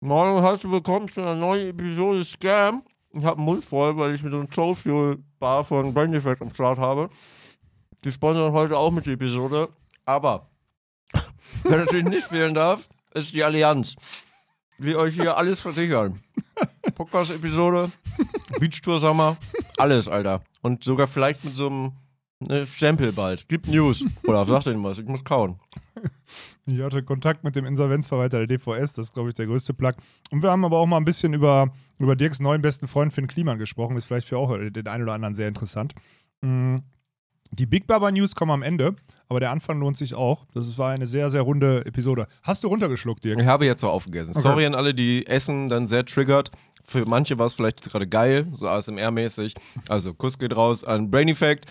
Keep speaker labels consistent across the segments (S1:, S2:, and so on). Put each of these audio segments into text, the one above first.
S1: Moin und herzlich willkommen zu einer neuen Episode Scam. Ich habe einen Mund voll, weil ich mit so einem Joe Fuel Bar von Effect am Start habe. Die sponsern heute auch mit der Episode. Aber, wer natürlich nicht fehlen darf, ist die Allianz. Die euch hier alles versichern. Podcast-Episode, Beachtour Sommer, alles, Alter. Und sogar vielleicht mit so einem ne, Stempel bald. Gibt News. Oder sag denen was, ich muss kauen.
S2: Ich hatte Kontakt mit dem Insolvenzverwalter der DVS, das ist, glaube ich, der größte Plug. Und wir haben aber auch mal ein bisschen über, über Dirks neuen besten Freund Finn Kliman gesprochen. Ist vielleicht für auch den einen oder anderen sehr interessant. Mm, Die Big Baba News kommen am Ende, aber der Anfang lohnt sich auch. Das war eine sehr, sehr runde Episode. Hast du runtergeschluckt, Dirk?
S1: Ich habe jetzt so aufgegessen.
S2: Okay.
S1: Sorry an alle, die Essen dann sehr triggert. Für manche war es vielleicht gerade geil, so ASMR-mäßig. Also Kuss geht raus an Brain Effect.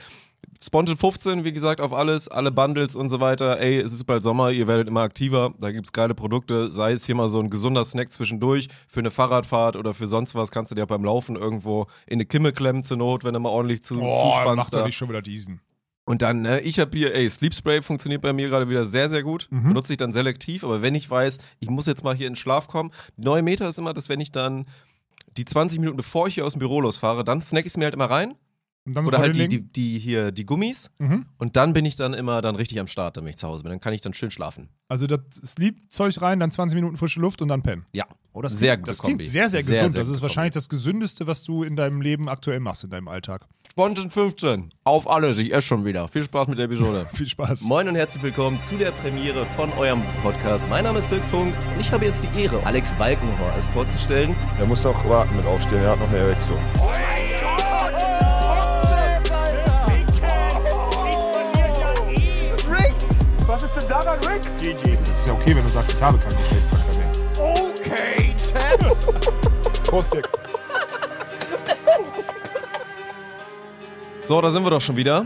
S1: Spontan 15, wie gesagt, auf alles, alle Bundles und so weiter. Ey, es ist bald Sommer, ihr werdet immer aktiver. Da gibt's geile Produkte, sei es hier mal so ein gesunder Snack zwischendurch für eine Fahrradfahrt oder für sonst was. Kannst du dir auch beim Laufen irgendwo in eine Kimme klemmen zur Not, wenn du mal ordentlich zu,
S2: Oh, mach
S1: zuspannst.
S2: doch
S1: da.
S2: nicht schon wieder diesen.
S1: Und dann, ne, ich habe hier, ey, Sleep Spray funktioniert bei mir gerade wieder sehr, sehr gut.
S2: Mhm.
S1: Benutze ich dann selektiv, aber wenn ich weiß, ich muss jetzt mal hier in den Schlaf kommen, neue Meta ist immer, dass wenn ich dann die 20 Minuten bevor ich hier aus dem Büro losfahre, dann snack ich es mir halt immer rein.
S2: Und dann
S1: Oder halt die, die, die hier, die Gummis.
S2: Mhm.
S1: Und dann bin ich dann immer dann richtig am Start, wenn ich zu Hause bin. Dann kann ich dann schön schlafen.
S2: Also das Sleep-Zeug rein, dann 20 Minuten frische Luft und dann pennen.
S1: Ja.
S2: Oh, das
S1: Sehr
S2: klingt,
S1: gute
S2: Das klingt sehr, sehr
S1: Sehr,
S2: gesund.
S1: sehr
S2: das ist wahrscheinlich das Gesündeste, was du in deinem Leben aktuell machst, in deinem Alltag.
S1: Spontan 15. Auf alles. Ich esse schon wieder. Viel Spaß mit der Episode.
S2: Viel Spaß.
S3: Moin und herzlich willkommen zu der Premiere von eurem Podcast. Mein Name ist Dirk Funk und ich habe jetzt die Ehre, Alex Balkenhorst vorzustellen.
S4: Er muss auch warten mit aufstehen, er hat noch eine Erektion.
S5: Was
S2: ich habe keinen Geschlechtsverkehr mehr.
S5: Okay, Chad.
S2: Prost, Dirk.
S1: so, da sind wir doch schon wieder.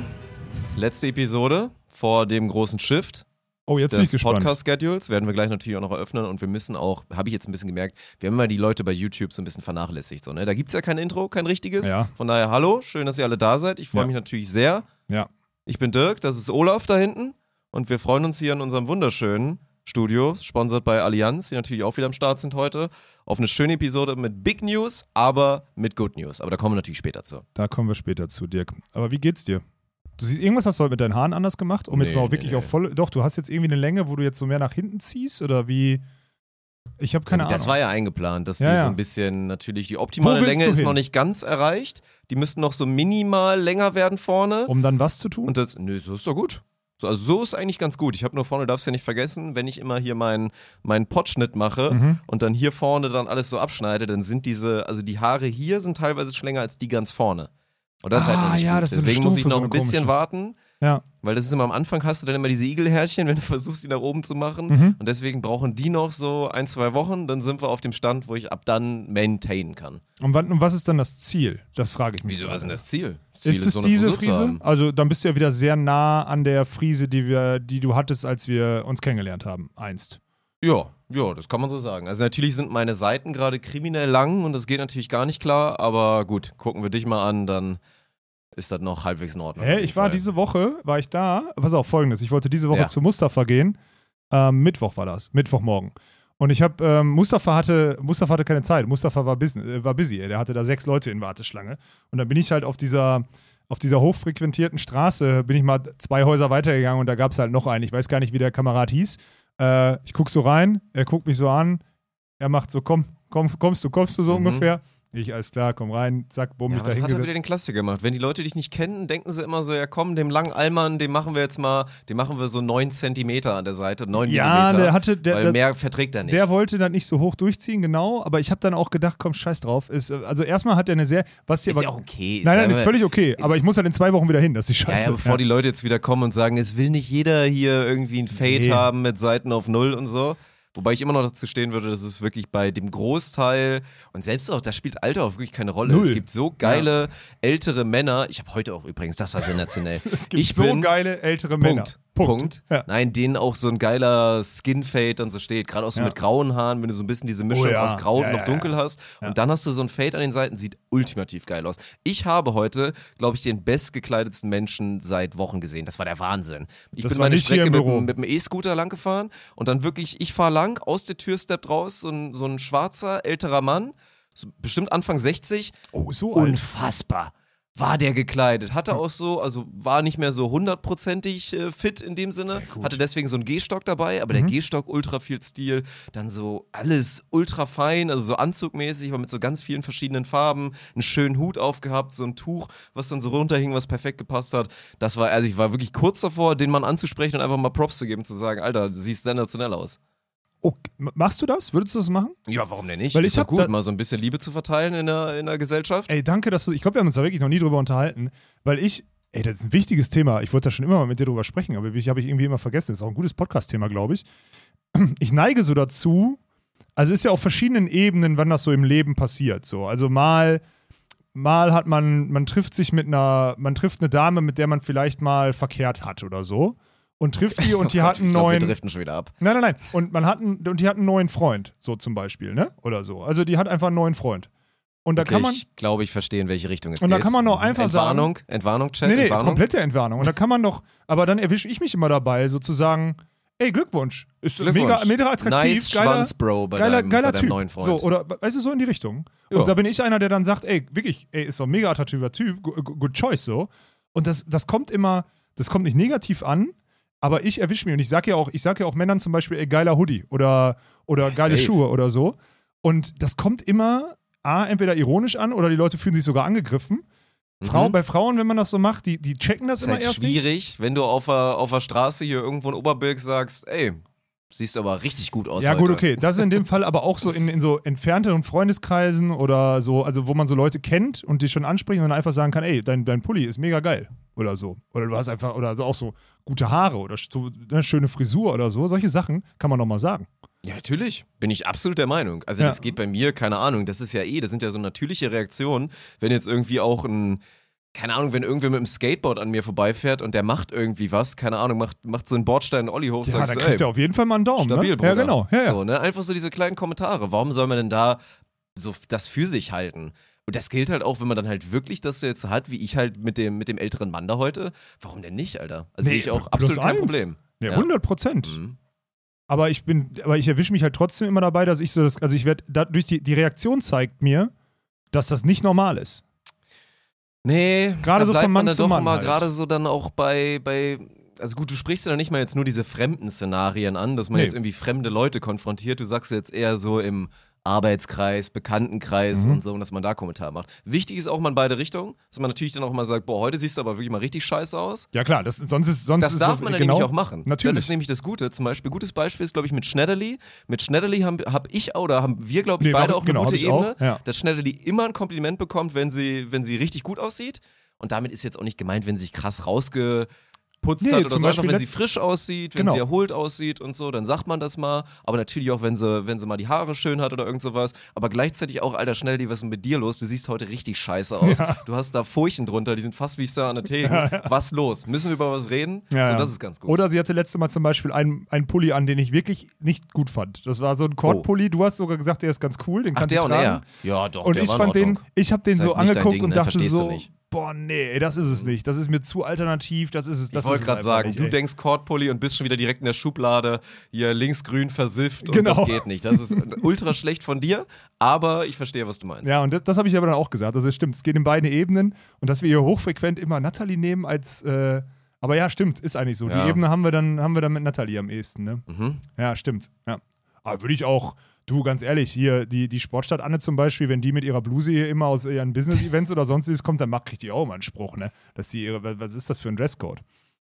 S1: Letzte Episode vor dem großen Shift.
S2: Oh, jetzt bin ich gespannt.
S1: Podcast-Schedules werden wir gleich natürlich auch noch eröffnen und wir müssen auch, habe ich jetzt ein bisschen gemerkt, wir haben immer die Leute bei YouTube so ein bisschen vernachlässigt. So, ne? Da gibt es ja kein Intro, kein richtiges.
S2: Ja.
S1: Von daher, hallo, schön, dass ihr alle da seid. Ich freue
S2: Ja.
S1: mich natürlich sehr.
S2: Ja.
S1: Ich bin Dirk, das ist Olaf da hinten und wir freuen uns hier in unserem wunderschönen Studio, sponsert bei Allianz, die natürlich auch wieder am Start sind heute, auf eine schöne Episode mit Big News, aber mit Good News. Aber da kommen wir natürlich später zu.
S2: Da kommen wir später zu, Dirk. Aber wie geht's dir? Du siehst, irgendwas hast du heute mit deinen Haaren anders gemacht, um jetzt
S1: Nee,
S2: mal auch
S1: nee,
S2: wirklich
S1: nee.
S2: auf voll. Doch, du hast jetzt irgendwie eine Länge, wo du jetzt so mehr nach hinten ziehst oder wie? Ich habe keine
S1: das
S2: Ahnung.
S1: war ja eingeplant, dass
S2: Ja,
S1: die
S2: ja.
S1: so ein bisschen natürlich die optimale Länge ist noch nicht ganz erreicht. Die müssten noch so minimal länger werden vorne.
S2: um dann was zu tun?
S1: Und das, nö, so ist doch gut. So, also so ist eigentlich ganz gut. Ich habe nur vorne, darfst ja nicht vergessen, wenn ich immer hier meinen meinen Potschnitt mache
S2: Mhm.
S1: und dann hier vorne dann alles so abschneide, dann sind diese, also die Haare hier sind teilweise schon länger als die ganz vorne. Und das ist halt
S2: Ah,
S1: nicht
S2: ja,
S1: gut.
S2: das ist eine
S1: Deswegen muss ich
S2: Stufe,
S1: noch
S2: so
S1: ein bisschen
S2: komische.
S1: warten,
S2: ja.
S1: weil das ist immer am Anfang hast du dann immer diese Igelhärchen, wenn du versuchst, die nach oben zu machen.
S2: Mhm.
S1: Und deswegen brauchen die noch so ein, zwei Wochen, dann sind wir auf dem Stand, wo ich ab dann maintainen kann.
S2: Und, wann, und was ist dann das Ziel? Das frage ich mich.
S1: Wieso, was ist denn das Ziel? Das Ziel
S2: Ist es
S1: so
S2: diese Frise? Also dann bist du ja wieder sehr nah an der Frise, die wir, die du hattest, als wir uns kennengelernt haben, einst.
S1: Ja, ja, das kann man so sagen. Also natürlich sind meine Seiten gerade kriminell lang und das geht natürlich gar nicht klar, aber gut, gucken wir dich mal an, dann ist das noch halbwegs in Ordnung.
S2: Hä, ich war
S1: Fall.
S2: diese Woche, war ich da. Pass auf, folgendes. Ich wollte diese Woche
S1: Ja.
S2: zu Mustafa gehen. Ähm, Mittwoch war das. Mittwochmorgen. Und ich habe, ähm, Mustafa hatte, Mustafa hatte keine Zeit. Mustafa war, busy, äh, war busy. Der hatte da sechs Leute in Warteschlange. Und dann bin ich halt auf dieser, auf dieser hochfrequentierten Straße, bin ich mal zwei Häuser weitergegangen und da gab es halt noch einen. Ich weiß gar nicht, wie der Kamerad hieß. Äh, ich guck so rein, er guckt mich so an. Er macht so, komm, komm kommst du, kommst du so
S1: Mhm.
S2: ungefähr. Ich, alles klar, komm rein, zack, bumm,
S1: Ja,
S2: mich
S1: aber
S2: da
S1: dann hat er wieder
S2: hingesetzt.
S1: den Klassiker gemacht. Wenn die Leute dich nicht kennen, denken sie immer so, ja komm, dem langen Allmann, dem machen wir jetzt mal, dem machen wir so neun Zentimeter an der Seite, neun
S2: Ja,
S1: Millimeter.
S2: der hatte, der,
S1: weil
S2: der,
S1: mehr verträgt er nicht.
S2: Der wollte dann nicht so hoch durchziehen, genau, aber ich habe dann auch gedacht, komm, scheiß drauf. Ist, äh, also erstmal hat er eine sehr, was
S1: ist
S2: aber,
S1: ja auch okay.
S2: Nein, nein, ist völlig okay, aber ich muss halt in zwei Wochen wieder hin, das ist die
S1: Ja,
S2: Scheiße.
S1: ja, bevor die Leute jetzt wieder kommen und sagen, es will nicht jeder hier irgendwie ein Fade
S2: Nee.
S1: haben mit Seiten auf Null und so. Wobei ich immer noch dazu stehen würde, dass es wirklich bei dem Großteil und selbst auch, da spielt Alter auch wirklich keine Rolle.
S2: Null.
S1: Es gibt so geile ältere Männer. Ich habe heute auch übrigens, das war sensationell.
S2: es gibt
S1: ich
S2: so
S1: bin,
S2: geile ältere Männer.
S1: Punkt.
S2: Punkt. Ja.
S1: Nein, denen auch so ein geiler Skin-Fade dann so steht. Gerade auch so
S2: Ja.
S1: mit grauen Haaren, wenn du so ein bisschen diese Mischung
S2: Oh ja.
S1: aus grau und noch dunkel hast. Und dann hast du so ein Fade an den Seiten, sieht ultimativ geil aus. Ich habe heute, glaube ich, den bestgekleidetsten Menschen seit Wochen gesehen. Das war der Wahnsinn. Ich
S2: Das
S1: bin meine Strecke mit, mit dem E-Scooter lang gefahren und dann wirklich, ich fahre lang, aus der Tür steppt raus, so ein, so ein schwarzer, älterer Mann, so bestimmt Anfang 60,
S2: Oh, so alt.
S1: unfassbar. War der gekleidet, hatte auch so, also war nicht mehr so hundertprozentig äh, fit in dem Sinne,
S2: gut.
S1: hatte deswegen so einen Gehstock dabei, aber
S2: Mhm.
S1: der Gehstock ultra viel Stil, dann so alles ultra fein, also so anzugmäßig, aber mit so ganz vielen verschiedenen Farben, einen schönen Hut aufgehabt, so ein Tuch, was dann so runterhing, was perfekt gepasst hat. Das war, also ich war wirklich kurz davor, den Mann anzusprechen und einfach mal Props zu geben, zu sagen, Alter, du siehst sensationell aus.
S2: Oh, machst du das? Würdest du das machen?
S1: Ja, warum denn nicht?
S2: Weil
S1: Ist
S2: ich
S1: doch gut, mal so ein bisschen Liebe zu verteilen in der, in der Gesellschaft.
S2: Ey, danke, dass du. Ich glaube, wir haben uns da wirklich noch nie drüber unterhalten, weil ich. Ey, das ist ein wichtiges Thema. Ich wollte da schon immer mal mit dir drüber sprechen, aber ich habe ich irgendwie immer vergessen. Das ist auch ein gutes Podcast-Thema, glaube ich. Ich neige so dazu, also ist ja auf verschiedenen Ebenen, wann das so im Leben passiert. So. Also mal, mal hat man, man trifft sich mit einer, man trifft eine Dame, mit der man vielleicht mal verkehrt hat oder so. Und trifft die und die
S1: Oh
S2: hat
S1: Gott,
S2: einen
S1: ich glaub,
S2: neuen.
S1: Wir driften schon wieder ab.
S2: Nein, nein, nein. Und man hat einen, und die hat einen neuen Freund, so zum Beispiel, ne? Oder so. Also die hat einfach einen neuen Freund. Und da
S1: Okay,
S2: kann man.
S1: ich glaube, ich verstehe, in welche Richtung es
S2: Und
S1: geht.
S2: da kann man doch einfach
S1: Entwarnung, Entwarnung, Chat,
S2: Nee, nee,
S1: Entwarnung.
S2: komplette Entwarnung. Und da kann man doch, aber dann erwische ich mich immer dabei, sozusagen, ey, Glückwunsch. Ist
S1: Glückwunsch.
S2: mega, mega attraktiv,
S1: Nice
S2: geiler,
S1: Schwanz, Bro, bei
S2: geiler,
S1: deinem,
S2: geiler
S1: bei deinem
S2: Typ.
S1: neuen Freund.
S2: So, oder weißt du, so in die Richtung.
S1: Ja.
S2: Und da bin ich einer, der dann sagt, ey, wirklich, ey, ist doch ein mega attraktiver Typ, good, good choice so. Und das, das kommt immer, das kommt nicht negativ an, aber ich erwische mich und ich sage ja auch, ich sage ja auch Männern zum Beispiel, ey, geiler Hoodie oder, oder
S1: Ja,
S2: geile
S1: safe.
S2: Schuhe oder so. Und das kommt immer, A, entweder ironisch an oder die Leute fühlen sich sogar angegriffen. Frau,
S1: Mhm.
S2: Bei Frauen, wenn man das so macht, die, die checken das
S1: ist
S2: immer
S1: halt
S2: erst nicht.
S1: schwierig, wenn du auf der, auf der Straße hier irgendwo in Oberbilk sagst, ey, siehst aber richtig gut aus
S2: Ja,
S1: heute.
S2: gut, okay. Das ist in dem Fall aber auch so in, in so entfernteren Freundeskreisen oder so, also wo man so Leute kennt und die schon ansprechen und dann einfach sagen kann, ey, dein, dein Pulli ist mega geil. Oder so. Oder du hast einfach, oder so auch so gute Haare oder so, eine schöne Frisur oder so. Solche Sachen kann man doch mal sagen.
S1: Ja, natürlich. Bin ich absolut der Meinung. Also
S2: Ja.
S1: das geht bei mir, keine Ahnung, das ist ja eh, das sind ja so natürliche Reaktionen, wenn jetzt irgendwie auch ein, keine Ahnung, wenn irgendwer mit dem Skateboard an mir vorbeifährt und der macht irgendwie was, keine Ahnung, macht, macht so einen Bordstein Olli hoch,
S2: Ja, da kriegt er auf jeden Fall mal einen Daumen.
S1: stabil,
S2: ne?
S1: Bruder.
S2: Ja, genau. Ja, ja.
S1: So, ne? Einfach so diese kleinen Kommentare. Warum soll man denn da so das für sich halten? Und das gilt halt auch, wenn man dann halt wirklich das jetzt hat, wie ich halt mit dem, mit dem älteren Mann da heute. Warum denn nicht, Alter? Also sehe
S2: Nee,
S1: ich auch absolut kein
S2: eins.
S1: Problem.
S2: Ja. 100 Prozent.
S1: Mhm.
S2: Aber ich bin, aber ich erwische mich halt trotzdem immer dabei, dass ich so das, also ich werde, dadurch die, die Reaktion zeigt mir, dass das nicht normal ist.
S1: Nee,
S2: Gerade so von
S1: man
S2: Mann
S1: dann
S2: zu Mann halt.
S1: gerade so dann auch bei, bei, also gut, du sprichst ja nicht mal jetzt nur diese fremden Szenarien an, dass man
S2: Nee.
S1: jetzt irgendwie fremde Leute konfrontiert. Du sagst jetzt eher so im Arbeitskreis, Bekanntenkreis
S2: Mhm.
S1: und so, und dass man da Kommentar macht. Wichtig ist auch mal in beide Richtungen, dass man natürlich dann auch mal sagt, boah, heute siehst du aber wirklich mal richtig scheiße aus.
S2: Ja klar, das, sonst ist sonst
S1: Das
S2: ist
S1: darf
S2: so,
S1: man dann
S2: genau,
S1: nämlich auch machen.
S2: Natürlich.
S1: Das ist nämlich das Gute. Zum Beispiel, gutes Beispiel ist, glaube ich, mit Schneiderli. Mit Schneiderli haben hab ich oder haben wir, glaube ich,
S2: Nee,
S1: beide auch
S2: genau,
S1: eine gute
S2: auch,
S1: Ebene,
S2: ja.
S1: dass Schneiderli immer ein Kompliment bekommt, wenn sie, wenn sie richtig gut aussieht. Und damit ist jetzt auch nicht gemeint, wenn sie sich krass rausgeputzt
S2: Nee,
S1: hat oder
S2: zum
S1: so, einfach
S2: Beispiel
S1: wenn sie frisch aussieht, wenn
S2: Genau.
S1: sie erholt aussieht und so, dann sagt man das mal. Aber natürlich auch, wenn sie, wenn sie mal die Haare schön hat oder irgend sowas. Aber gleichzeitig auch, alter Schnelli, was ist denn mit dir los? Du siehst heute richtig scheiße aus.
S2: Ja.
S1: Du hast da Furchen drunter, die sind fast wie Star an der Theke. Was los? Müssen wir über was reden?
S2: Ja,
S1: so,
S2: ja.
S1: das ist ganz gut.
S2: Oder sie hatte letzte Mal zum Beispiel einen, einen Pulli an, den ich wirklich nicht gut fand. Das war so ein Kordpulli. Du hast sogar gesagt, der ist ganz cool, den
S1: Oh. Ach,
S2: kannst
S1: der
S2: du
S1: und
S2: tragen.
S1: er. Ja, doch,
S2: Und ich fand den, ich habe den so
S1: halt
S2: angeguckt
S1: Ding,
S2: und
S1: ne?
S2: dachte
S1: Verstehst
S2: so. Boah, nee, das ist es nicht. Das ist mir zu alternativ, das ist es. Das
S1: Ich wollte gerade sagen,
S2: nicht,
S1: du denkst Kordpulli und bist schon wieder direkt in der Schublade, hier linksgrün versifft und
S2: Genau.
S1: das geht nicht. Das ist ultra schlecht von dir, aber ich verstehe, was du meinst.
S2: Ja, und das, das habe ich aber dann auch gesagt. Also es stimmt, es geht in beiden Ebenen und dass wir hier hochfrequent immer Natalie nehmen als äh, aber ja, stimmt, ist eigentlich so.
S1: Ja.
S2: Die Ebene haben wir dann haben wir dann mit Natalie am ehesten, ne?
S1: Mhm.
S2: Ja, stimmt. Ja. Aber würde ich auch, du, ganz ehrlich, hier, die, die Sportstadt Anne zum Beispiel, wenn die mit ihrer Bluse hier immer aus ihren Business-Events oder sonstiges kommt, dann macht, kriegt die auch immer einen Spruch, ne? Dass die ihre, was- ist das für ein Dresscode?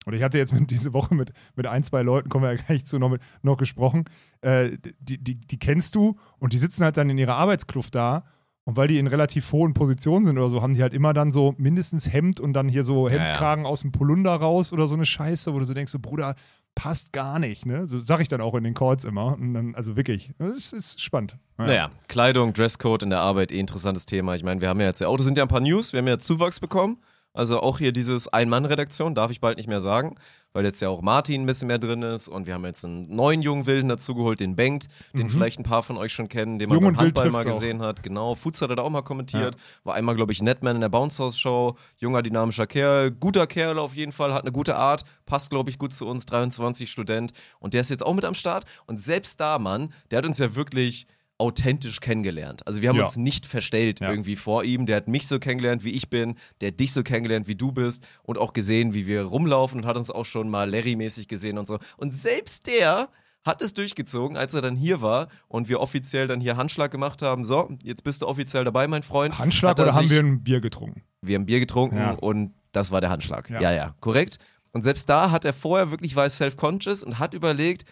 S2: Und ich hatte jetzt mit, diese Woche mit, mit ein, zwei Leuten, kommen wir ja gleich zu, noch, mit, noch gesprochen, äh, die, die, die kennst du und die sitzen halt dann in ihrer Arbeitskluft da und weil die in relativ hohen Positionen sind oder so, haben die halt immer dann so mindestens Hemd und dann hier so
S1: Ja, ja.
S2: Hemdkragen aus dem Polunder raus oder so eine Scheiße, wo du so denkst, so, Bruder, passt gar nicht, ne? So sag ich dann auch in den Calls immer. Dann, also wirklich, es ist spannend. Ja.
S1: Naja, Kleidung, Dresscode in der Arbeit, eh interessantes Thema. Ich meine, wir haben ja jetzt ja auch, das sind ja ein paar News, wir haben ja Zuwachs bekommen. Also auch hier dieses Ein-Mann-Redaktion darf ich bald nicht mehr sagen, weil jetzt ja auch Martin ein bisschen mehr drin ist und wir haben jetzt einen neuen jungen Wilden dazugeholt, den Bengt, den vielleicht ein paar von euch schon kennen, den man
S2: Mhm. Jung
S1: beim Handball mal
S2: trifft's auch.
S1: gesehen hat. Genau, Fuß hat er da auch mal kommentiert, war einmal, glaube ich, Netman in der Bounce House Show, junger, dynamischer Kerl, guter Kerl auf jeden Fall, hat eine gute Art, passt, glaube ich, gut zu uns, 23 Student und der ist jetzt auch mit am Start und selbst da, Mann, der hat uns ja wirklich authentisch kennengelernt. Also wir haben
S2: Ja.
S1: uns nicht verstellt
S2: Ja.
S1: irgendwie vor ihm. Der hat mich so kennengelernt, wie ich bin. Der hat dich so kennengelernt, wie du bist. Und auch gesehen, wie wir rumlaufen und hat uns auch schon mal Larry-mäßig gesehen und so. Und selbst der hat es durchgezogen, als er dann hier war und wir offiziell dann hier Handschlag gemacht haben. So, jetzt bist du offiziell dabei, mein Freund.
S2: Handschlag
S1: er
S2: oder haben wir ein Bier getrunken?
S1: wir haben Bier getrunken
S2: Ja.
S1: und das war der Handschlag.
S2: Ja.
S1: Ja. ja, korrekt. Und selbst da hat er vorher wirklich, war self-conscious und hat überlegt,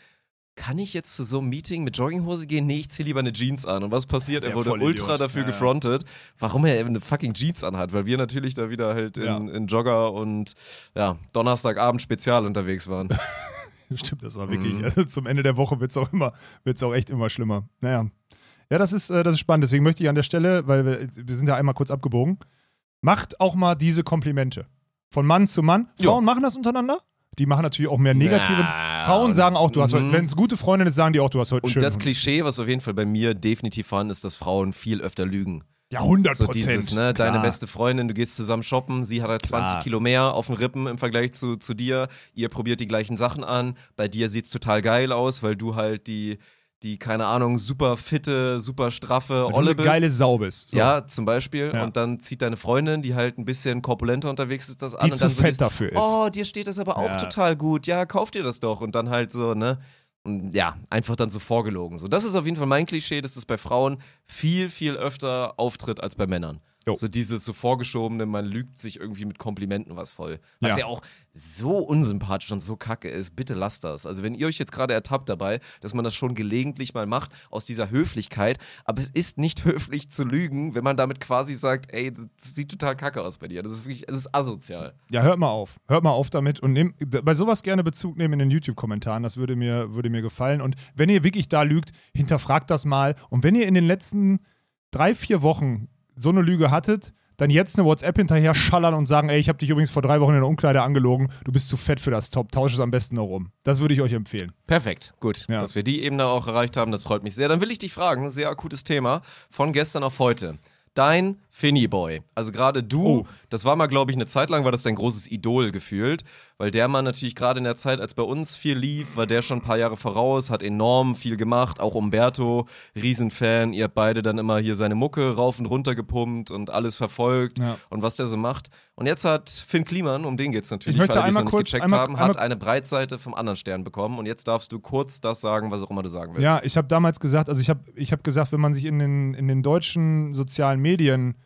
S1: kann ich jetzt zu so einem Meeting mit Jogginghose gehen? Nee, ich ziehe lieber eine Jeans an. Und was passiert?
S2: Der
S1: er wurde ultra dafür
S2: ja.
S1: gefrontet, warum er eben eine fucking Jeans anhat, weil wir natürlich da wieder halt in,
S2: Ja.
S1: in Jogger und ja, Donnerstagabend Spezial unterwegs waren.
S2: Stimmt, das war wirklich.
S1: Mhm.
S2: Also zum Ende der Woche wird es auch immer, wird's auch echt immer schlimmer. Naja. Ja, das ist, äh, das ist spannend. Deswegen möchte ich an der Stelle, weil wir, wir sind ja einmal kurz abgebogen, macht auch mal diese Komplimente. Von Mann zu Mann.
S1: Jo.
S2: Frauen machen das untereinander. Die machen natürlich auch mehr negative.
S1: Ja,
S2: Frauen sagen auch, du hast heute,
S1: Mhm.
S2: wenn es gute Freundinnen ist, sagen die auch, du hast heute
S1: Und das. Klischee, was auf jeden Fall bei mir definitiv vorhanden ist, dass Frauen viel öfter lügen.
S2: Ja, 100
S1: So dieses, ne, deine beste Freundin, du gehst zusammen shoppen, sie hat halt 20
S2: Klar.
S1: Kilo mehr auf den Rippen im Vergleich zu, zu dir, ihr probiert die gleichen Sachen an, bei dir sieht's total geil aus, weil du halt die, die keine Ahnung, super fitte, super straffe
S2: du
S1: Olle
S2: eine
S1: bist.
S2: geile Sau bist. So.
S1: Ja, zum Beispiel.
S2: Ja.
S1: Und dann zieht deine Freundin, die halt ein bisschen korpulenter unterwegs ist, das an.
S2: Die
S1: und
S2: zu
S1: dann so
S2: fett dafür ist.
S1: Oh, dir steht das aber auch
S2: Ja.
S1: total gut. Ja, kauf dir das doch. Und dann halt so, ne? Und ja, einfach dann so vorgelogen. So, das ist auf jeden Fall mein Klischee, dass das bei Frauen viel, viel öfter auftritt als bei Männern.
S2: Jo.
S1: So dieses so vorgeschobene, man lügt sich irgendwie mit Komplimenten was voll. Was
S2: Ja.
S1: ja, auch so unsympathisch und so kacke ist. Bitte lasst das. Also wenn ihr euch jetzt gerade ertappt dabei, dass man das schon gelegentlich mal macht, aus dieser Höflichkeit, aber es ist nicht höflich zu lügen, wenn man damit quasi sagt, ey, das sieht total kacke aus bei dir. Das ist wirklich, das ist asozial.
S2: Ja, hört mal auf. Hört mal auf damit und nehmt bei sowas gerne Bezug nehmen in den YouTube-Kommentaren. Das würde mir, würde mir gefallen. Und wenn ihr wirklich da lügt, hinterfragt das mal. Und wenn ihr in den letzten drei, vier Wochen so eine Lüge hattet, dann jetzt eine WhatsApp hinterher schallern und sagen, ey, ich habe dich übrigens vor drei Wochen in der Umkleide angelogen, du bist zu fett für das Top, tausche es am besten noch um. Das würde ich euch empfehlen.
S1: Perfekt, gut.
S2: Ja.
S1: Dass wir die Ebene auch erreicht haben, das freut mich sehr. Dann will ich dich fragen, sehr akutes Thema, von gestern auf heute. Dein Finny Boy. Also gerade du,
S2: Oh.
S1: das war mal, glaube ich, eine Zeit lang, war das dein großes Idol gefühlt, weil der Mann natürlich gerade in der Zeit, als bei uns viel lief, war der schon ein paar Jahre voraus, hat enorm viel gemacht, auch Umberto, Riesenfan, ihr habt beide dann immer hier seine Mucke rauf und runter gepumpt und alles verfolgt
S2: Ja.
S1: und was der so macht. Und jetzt hat Finn Kliman, um den geht's natürlich,
S2: Ich möchte
S1: alle, die es
S2: einmal
S1: noch
S2: kurz-
S1: nicht gecheckt
S2: einmal-
S1: haben,
S2: einmal-
S1: hat eine Breitseite vom anderen Stern bekommen und jetzt darfst du kurz das sagen, was auch immer du sagen willst.
S2: Ja, ich habe damals gesagt, also ich habe ich hab gesagt, wenn man sich in den, in den deutschen sozialen Medien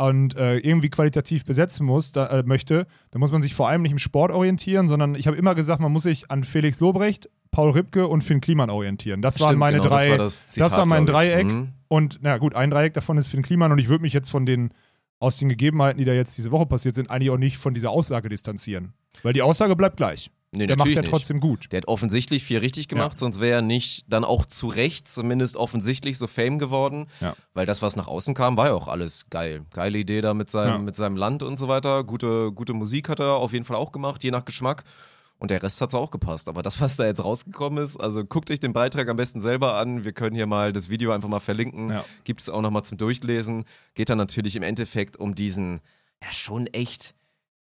S2: und äh, irgendwie qualitativ besetzen muss, da, äh, möchte, dann muss man sich vor allem nicht im Sport orientieren, sondern ich habe immer gesagt, man muss sich an Felix Lobrecht, Paul Ripke und Finn Kliman orientieren. Das waren
S1: Stimmt,
S2: meine
S1: genau, das
S2: drei.
S1: war das Zitat,
S2: war mein. Dreieck.
S1: Mhm.
S2: Und na gut, ein Dreieck davon ist Finn Kliman und ich würde mich jetzt von den aus den Gegebenheiten, die da jetzt diese Woche passiert sind, eigentlich auch nicht von dieser Aussage distanzieren. Weil die Aussage bleibt gleich.
S1: Nee,
S2: Der macht ja
S1: nicht.
S2: trotzdem gut.
S1: Der hat offensichtlich viel richtig gemacht, sonst wäre er nicht dann auch zu Recht zumindest offensichtlich so Fame geworden.
S2: Ja.
S1: Weil das, was nach außen kam, war ja auch alles geil. Geile Idee da mit seinem,
S2: Ja.
S1: mit seinem Land und so weiter. Gute, gute Musik hat er auf jeden Fall auch gemacht, je nach Geschmack. Und der Rest hat es auch gepasst. Aber das, was da jetzt rausgekommen ist, also guckt euch den Beitrag am besten selber an. Wir können hier mal das Video einfach mal verlinken.
S2: Ja.
S1: Gibt es auch nochmal zum Durchlesen. Geht dann natürlich im Endeffekt um diesen, ja, schon echt,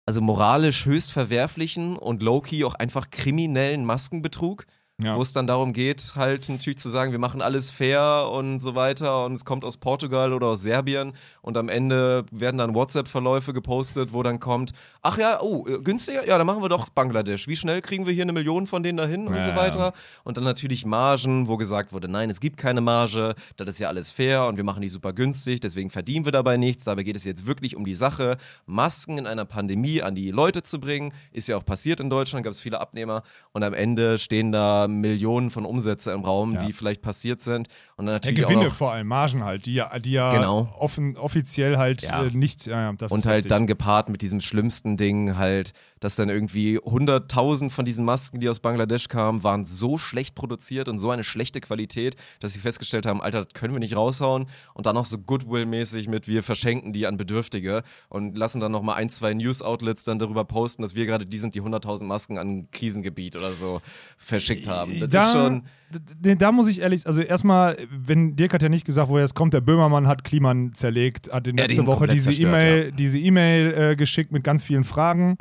S1: also moralisch höchst verwerflichen und low-key auch einfach kriminellen Maskenbetrug
S2: Ja.
S1: wo es dann darum geht, halt natürlich zu sagen, wir machen alles fair und so weiter und es kommt aus Portugal oder aus Serbien und am Ende werden dann WhatsApp-Verläufe gepostet, wo dann kommt, ach ja, oh, äh, günstiger? Ja, dann machen wir doch Bangladesch. Wie schnell kriegen wir hier eine Million von denen dahin und
S2: Ja,
S1: so
S2: ja.
S1: weiter? Und dann natürlich Margen, wo gesagt wurde, nein, es gibt keine Marge, das ist ja alles fair und wir machen die super günstig, deswegen verdienen wir dabei nichts. Dabei geht es jetzt wirklich um die Sache, Masken in einer Pandemie an die Leute zu bringen. Ist ja auch passiert in Deutschland, gab es viele Abnehmer und am Ende stehen da Millionen von Umsätze im Raum,
S2: Ja.
S1: die vielleicht passiert sind. Und dann
S2: Ja,
S1: natürlich
S2: Gewinne
S1: auch noch,
S2: vor allem, Margen halt, die ja, die ja
S1: Genau.
S2: offen, offiziell halt
S1: Ja.
S2: äh, nicht. Ja, ja,
S1: und halt
S2: heftig.
S1: dann gepaart mit diesem schlimmsten Ding halt, dass dann irgendwie 100.000 von diesen Masken, die aus Bangladesch kamen, waren so schlecht produziert und so eine schlechte Qualität, dass sie festgestellt haben, Alter, das können wir nicht raushauen und dann auch so Goodwill-mäßig mit, wir verschenken die an Bedürftige und lassen dann nochmal ein, zwei News-Outlets dann darüber posten, dass wir gerade die sind, die 100.000 Masken an ein Krisengebiet oder so verschickt haben. Das
S2: da,
S1: ist schon...
S2: d- da muss ich ehrlich, also erstmal, wenn Dirk hat ja nicht gesagt, woher es kommt, der Böhmermann hat Kliman zerlegt, hat in
S1: Er hat
S2: letzte
S1: ihn
S2: Woche diese E-Mail diese E-Mail äh, geschickt mit ganz vielen Fragen.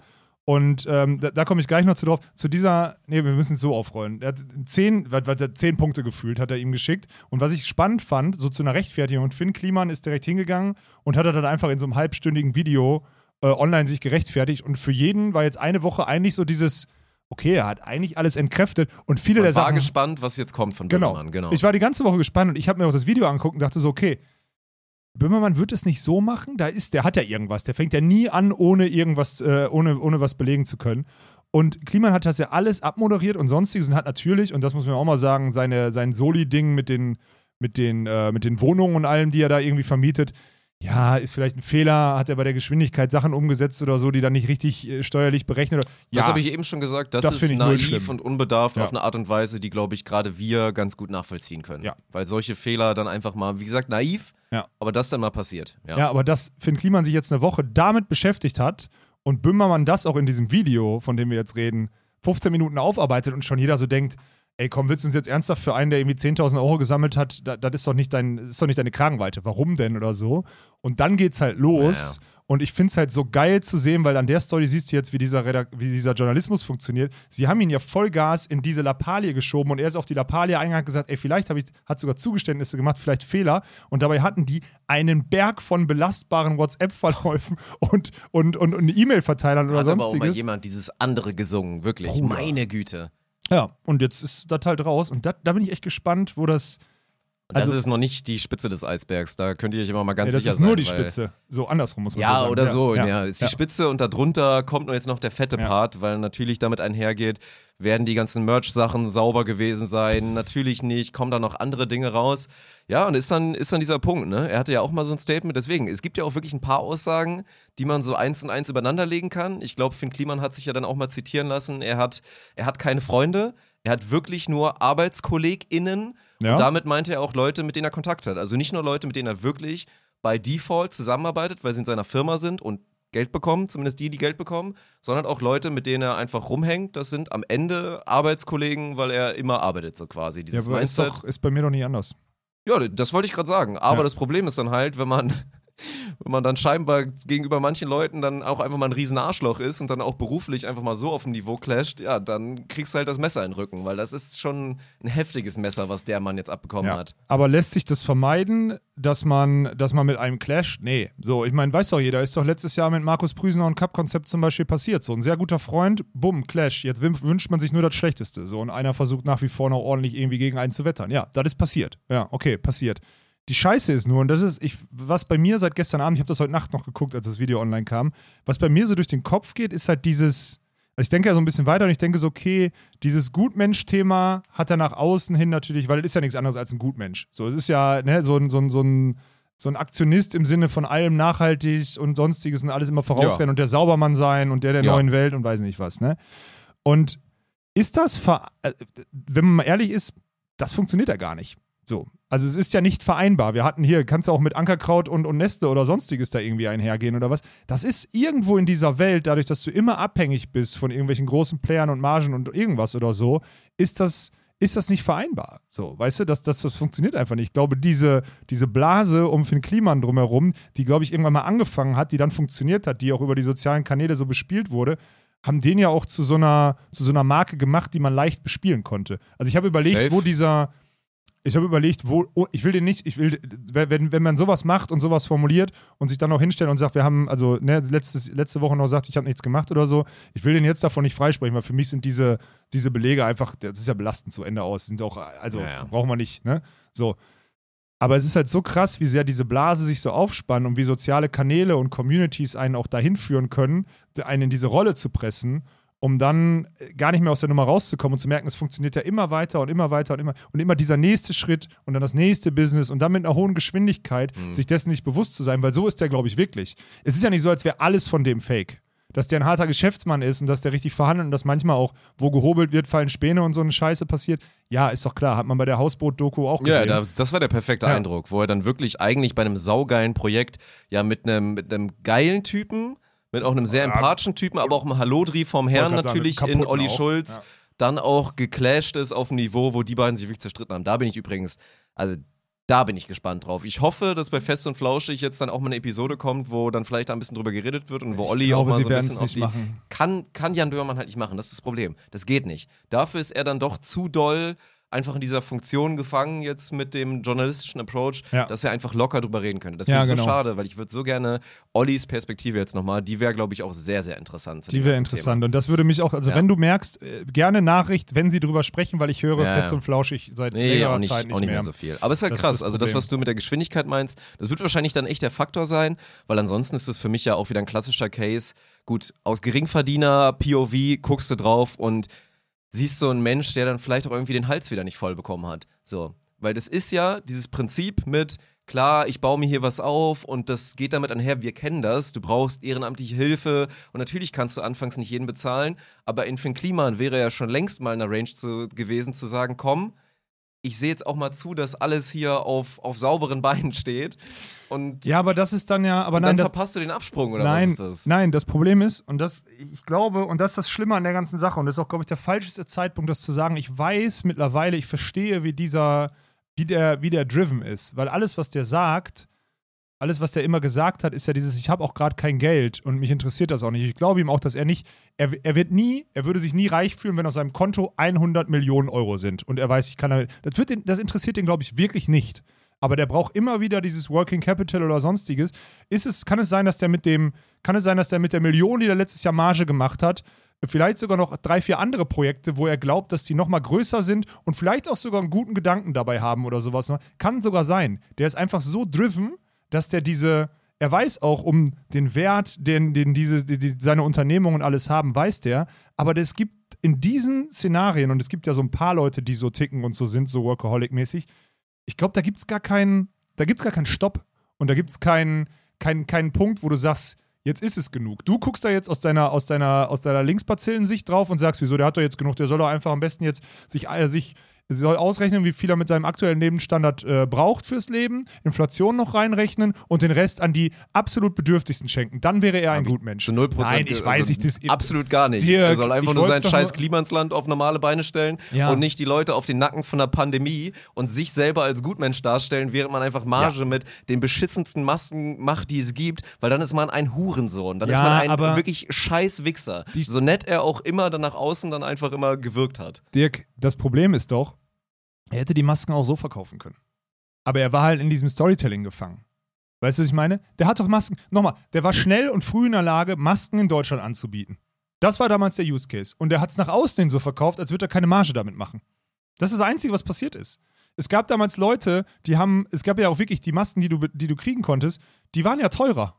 S2: Und ähm, da, da komme ich gleich noch zu drauf. Zu dieser, nee, wir müssen es so aufrollen. Er hat zehn, was, was, zehn Punkte gefühlt, hat er ihm geschickt. Und was ich spannend fand, so zu einer Rechtfertigung, und Finn Kliman ist direkt hingegangen und hat er dann einfach in so einem halbstündigen Video äh, online sich gerechtfertigt. Und für jeden war jetzt eine Woche eigentlich so dieses, okay, er hat eigentlich alles entkräftet. Und viele der
S1: Man war
S2: Sachen.
S1: gespannt, was jetzt kommt von
S2: Genau.
S1: Böhmermann. Genau.
S2: Ich war die ganze Woche gespannt und ich habe mir auch das Video angeguckt und dachte so, okay, Böhmermann wird es nicht so machen, da ist, der hat ja irgendwas, der fängt ja nie an, ohne irgendwas, äh, ohne, ohne was belegen zu können. Und Kliman hat das ja alles abmoderiert und sonstiges und hat natürlich, und das muss man auch mal sagen, seine, sein Soli-Ding mit den, mit, den, äh, mit den Wohnungen und allem, die er da irgendwie vermietet, ja, ist vielleicht ein Fehler, hat er bei der Geschwindigkeit Sachen umgesetzt oder so, die dann nicht richtig äh, steuerlich berechnet. Oder,
S1: Das
S2: ja,
S1: habe ich eben schon gesagt. Das,
S2: Das
S1: ist
S2: finde ich null
S1: naiv und unbedarft
S2: Ja.
S1: auf eine Art und Weise, die, glaube ich, gerade wir ganz gut nachvollziehen können.
S2: Ja.
S1: Weil solche Fehler dann einfach mal, wie gesagt, naiv,
S2: Ja.
S1: aber das dann mal passiert. Ja.
S2: Ja, aber dass Finn Kliman sich jetzt eine Woche damit beschäftigt hat und Böhmermann das auch in diesem Video, von dem wir jetzt reden, 15 Minuten aufarbeitet und schon jeder so denkt, ey komm, willst du uns jetzt ernsthaft für einen, der irgendwie 10.000 Euro gesammelt hat, da- das ist doch nicht dein, ist doch nicht deine Kragenweite, warum denn oder so? Und dann geht's halt los und ich find's halt so geil zu sehen, weil an der Story siehst du jetzt, wie dieser, Redak wie dieser Journalismus funktioniert. Sie haben ihn ja Vollgas in diese Lappalie geschoben und er ist auf die Lappalie eingegangen und gesagt, ey, vielleicht ich, hat sogar Zugeständnisse gemacht, vielleicht Fehler. Und dabei hatten die einen Berg von belastbaren WhatsApp-Verläufen und, und, und, und E-Mail-Verteilern oder
S1: Hat aber auch mal
S2: sonstiges.
S1: jemand dieses andere gesungen, wirklich.
S2: Bruder.
S1: Meine Güte.
S2: Ja, und jetzt ist das halt raus. Und dat, da bin ich echt gespannt, wo das.
S1: Und das
S2: Also-
S1: ist noch nicht die Spitze des Eisbergs. Da könnt ihr euch immer mal ganz
S2: das
S1: sicher
S2: ist nur
S1: sein,
S2: die Spitze. So andersrum muss man so
S1: Ja,
S2: sagen.
S1: oder so. Ja,
S2: Ja,
S1: ist die
S2: ja.
S1: Spitze und darunter kommt nur jetzt noch der fette
S2: Ja.
S1: Part, weil natürlich damit einhergeht, werden die ganzen Merch-Sachen sauber gewesen sein? Natürlich nicht. Kommen da noch andere Dinge raus? Ja, und ist dann, ist dann dieser Punkt, ne? Er hatte ja auch mal so ein Statement. Deswegen, es gibt ja auch wirklich ein paar Aussagen, die man so eins und eins übereinander legen kann. Ich glaube, Finn Kliman hat sich ja dann auch mal zitieren lassen. Er hat, er hat keine Freunde. Er hat wirklich nur ArbeitskollegInnen.
S2: Ja.
S1: Und damit meinte er auch Leute, mit denen er Kontakt hat. Also nicht nur Leute, mit denen er wirklich bei Default zusammenarbeitet, weil sie in seiner Firma sind und Geld bekommen, zumindest die, die Geld bekommen, sondern auch Leute, mit denen er einfach rumhängt. Das sind am Ende Arbeitskollegen, weil er immer arbeitet, so quasi.
S2: Ja,
S1: Dieses
S2: aber ist,
S1: Mindset.
S2: doch, ist bei mir doch nicht anders.
S1: Ja, das wollte ich gerade sagen. Aber
S2: Ja.
S1: das Problem ist dann halt, wenn man, wenn man dann scheinbar gegenüber manchen Leuten dann auch einfach mal ein riesen Arschloch ist und dann auch beruflich einfach mal so auf dem Niveau clasht, ja, dann kriegst du halt das Messer in den Rücken, weil das ist schon ein heftiges Messer, was der Mann jetzt abbekommen
S2: Ja.
S1: hat.
S2: Aber lässt sich das vermeiden, dass man, dass man mit einem Clash? Nee. So, ich meine, weiß doch jeder, ist doch letztes Jahr mit Markus Prüsener und Cup-Konzept zum Beispiel passiert. So, ein sehr guter Freund, bumm, Clash. Jetzt wün- wünscht man sich nur das Schlechteste. So, und einer versucht nach wie vor noch ordentlich irgendwie gegen einen zu wettern. Ja, das ist passiert. Ja, okay, passiert. Die Scheiße ist nur, und das ist, ich, was bei mir seit gestern Abend, ich habe das heute Nacht noch geguckt, als das Video online kam, was bei mir so durch den Kopf geht, ist halt dieses, also ich denke ja so ein bisschen weiter und ich denke so, okay, dieses Gutmensch-Thema hat er nach außen hin natürlich, weil es ist ja nichts anderes als ein Gutmensch. So, es ist ja ne, so, ein, so, ein, so, ein, so ein Aktionist im Sinne von allem nachhaltig und sonstiges und alles immer vorausrennen
S1: Ja.
S2: und der Saubermann sein und der der
S1: Ja.
S2: neuen Welt und weiß nicht was, ne? Und ist das, ver äh, wenn man mal ehrlich ist, das funktioniert ja gar nicht. So. Also es ist ja nicht vereinbar. Wir hatten hier, kannst du auch mit Ankerkraut und, und Nestle oder sonstiges da irgendwie einhergehen oder was. Das ist irgendwo in dieser Welt, dadurch, dass du immer abhängig bist von irgendwelchen großen Playern und Margen und irgendwas oder so, ist das, ist das nicht vereinbar. So, weißt du, das, das, das funktioniert einfach nicht. Ich glaube, diese, diese Blase um Finn Kliman drumherum, die, glaube ich, irgendwann mal angefangen hat, die dann funktioniert hat, die auch über die sozialen Kanäle so bespielt wurde, haben den ja auch zu so einer, zu so einer Marke gemacht, die man leicht bespielen konnte. Also ich habe überlegt,
S1: Safe.
S2: wo dieser, ich habe überlegt, wo, oh, ich will den nicht, ich will, wenn, wenn man sowas macht und sowas formuliert und sich dann noch hinstellt und sagt, wir haben, also ne, letztes, letzte Woche noch sagt, ich habe nichts gemacht oder so, ich will den jetzt davon nicht freisprechen, weil für mich sind diese, diese Belege einfach, das ist ja belastend zu Ende aus, sind auch, also
S1: Ja, ja.
S2: brauchen wir nicht, ne? So. Aber es ist halt so krass, wie sehr diese Blase sich so aufspannen und wie soziale Kanäle und Communities einen auch dahin führen können, einen in diese Rolle zu pressen, um dann äh, gar nicht mehr aus der Nummer rauszukommen und zu merken, es funktioniert ja immer weiter und immer weiter und immer und immer dieser nächste Schritt und dann das nächste Business und dann mit einer hohen Geschwindigkeit
S1: Mhm.
S2: sich dessen nicht bewusst zu sein, weil so ist der, glaube ich, wirklich. Es ist ja nicht so, als wäre alles von dem Fake. dass der ein harter Geschäftsmann ist und dass der richtig verhandelt und dass manchmal auch, wo gehobelt wird, fallen Späne und so eine Scheiße passiert. Ja, ist doch klar, hat man bei der Hausboot-Doku auch
S1: Ja,
S2: gesehen.
S1: das, das war der perfekte
S2: Ja.
S1: Eindruck, wo er dann wirklich eigentlich bei einem saugeilen Projekt ja mit einem mit einem geilen Typen, mit auch einem sehr empathischen Typen, aber auch einem Hallodri vom Herrn
S2: sagen,
S1: natürlich
S2: mit
S1: in Olli
S2: auch.
S1: Schulz,
S2: Ja.
S1: dann auch geclasht ist auf einem Niveau, wo die beiden sich wirklich zerstritten haben. Da bin ich übrigens, also da bin ich gespannt drauf. Ich hoffe, dass bei Fest und Flauschig jetzt dann auch mal eine Episode kommt, wo dann vielleicht da ein bisschen drüber geredet wird und wo Olli
S2: glaube,
S1: auch mal
S2: sie
S1: so ein bisschen auf die
S2: machen.
S1: kann, kann Jan Böhmermann halt nicht machen. Das ist das Problem. Das geht nicht. Dafür ist er dann doch zu doll einfach in dieser Funktion gefangen jetzt mit dem journalistischen Approach,
S2: Ja.
S1: dass er einfach locker drüber reden könnte. Das
S2: Ja,
S1: finde ich
S2: genau.
S1: so schade, weil ich würde so gerne Ollis Perspektive jetzt nochmal, die wäre, glaube ich, auch sehr, sehr interessant.
S2: Die wäre interessant. Und das würde mich auch, also
S1: Ja.
S2: wenn du merkst, äh, gerne Nachricht, wenn sie drüber sprechen, weil ich höre
S1: Ja,
S2: fest
S1: ja.
S2: und flauschig seit
S1: Nee,
S2: längerer
S1: nicht,
S2: Zeit
S1: auch nicht mehr so viel. Aber es ist halt
S2: Das ist
S1: krass.
S2: das
S1: also das, was du mit der Geschwindigkeit meinst, das wird wahrscheinlich dann echt der Faktor sein, weil ansonsten ist es für mich ja auch wieder ein klassischer Case. Gut, aus Geringverdiener, POV, guckst du drauf und siehst so einen Mensch, der dann vielleicht auch irgendwie den Hals wieder nicht voll bekommen hat. So. Weil das ist ja dieses Prinzip mit, klar, ich baue mir hier was auf und das geht damit einher, wir kennen das, du brauchst ehrenamtliche Hilfe und natürlich kannst du anfangs nicht jeden bezahlen, aber in Finn Kliman wäre ja schon längst mal in der Range zu, gewesen zu sagen, komm, ich sehe jetzt auch mal zu, dass alles hier auf, auf sauberen Beinen steht und,
S2: Ja, aber das ist dann ja, aber nein,
S1: dann verpasst du den Absprung oder
S2: nein,
S1: was ist das?
S2: nein, das Problem ist, und das, ich glaube, und das ist das Schlimme an der ganzen Sache, und das ist auch, glaube ich, der falscheste Zeitpunkt, das zu sagen. Ich weiß mittlerweile, ich verstehe, wie dieser, wie der, wie der driven ist, weil alles, was der sagt, alles, was der immer gesagt hat, ist ja dieses, ich habe auch gerade kein Geld und mich interessiert das auch nicht. Ich glaube ihm auch, dass er nicht, er, er wird nie, er würde sich nie reich fühlen, wenn auf seinem Konto 100 Millionen Euro sind und er weiß, ich kann damit, das, wird den, das interessiert den, glaube ich, wirklich nicht. Aber der braucht immer wieder dieses Working Capital oder sonstiges. Ist es, kann es sein, dass der mit dem, kann es sein, dass der mit der Million, die er letztes Jahr Marge gemacht hat, vielleicht sogar noch drei, vier andere Projekte, wo er glaubt, dass die nochmal größer sind und vielleicht auch sogar einen guten Gedanken dabei haben oder sowas. ne? Kann sogar sein. Der ist einfach so driven, dass der diese, er weiß auch um den Wert, den, den diese, die, die, seine Unternehmungen und alles haben, weiß der. Aber es gibt in diesen Szenarien, und es gibt ja so ein paar Leute, die so ticken und so sind, so Workaholic-mäßig, ich glaube, da gibt es gar keinen, da gibt's gar keinen Stopp. Und da gibt es keinen, keinen, keinen Punkt, wo du sagst, jetzt ist es genug. Du guckst da jetzt aus deiner, aus deiner, aus deiner Linksparzillensicht drauf und sagst, wieso, der hat doch jetzt genug, der soll doch einfach am besten jetzt sich, äh, sich Sie soll ausrechnen, wie viel er mit seinem aktuellen Lebensstandard äh, braucht fürs Leben, Inflation noch reinrechnen und den Rest an die absolut Bedürftigsten schenken. Dann wäre er ein Gutmensch.
S1: Zu 0
S2: Nein, ich weiß, ich das
S1: absolut gar nicht.
S2: Dirk,
S1: er soll einfach nur sein scheiß Klimansland auf normale Beine stellen
S2: Ja.
S1: und nicht die Leute auf den Nacken von der Pandemie und sich selber als Gutmensch darstellen, während man einfach Marge mit den beschissensten Masken macht, die es gibt, weil dann ist man ein Hurensohn. Dann
S2: Ja,
S1: ist man ein wirklich scheiß Wichser. So nett er auch immer dann nach außen dann einfach immer gewirkt hat.
S2: Dirk, das Problem ist doch, er hätte die Masken auch so verkaufen können. Aber er war halt in diesem Storytelling gefangen. Weißt du, was ich meine? Der hat doch Masken. Nochmal, der war schnell und früh in der Lage, Masken in Deutschland anzubieten. Das war damals der Use Case. Und er hat es nach außen hin so verkauft, als würde er keine Marge damit machen. Das ist das Einzige, was passiert ist. Es gab damals Leute, die haben, es gab ja auch wirklich die Masken, die du, die du kriegen konntest, die waren ja teurer.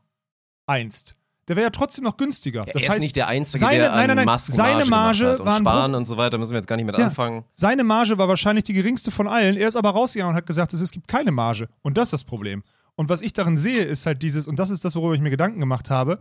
S2: Einst. Der wäre ja trotzdem noch günstiger.
S1: er
S2: Das
S1: ist
S2: heißt,
S1: nicht der Einzige,
S2: seine-
S1: der
S2: nein, nein, nein, seine
S1: Marge, hat. Und
S2: waren
S1: Sparen und so weiter müssen wir jetzt gar nicht mit
S2: Ja.
S1: anfangen.
S2: seine Marge war wahrscheinlich die geringste von allen. Er ist aber rausgegangen und hat gesagt, es gibt keine Marge. Und das ist das Problem. Und was ich darin sehe, ist halt dieses, und das ist das, worüber ich mir Gedanken gemacht habe,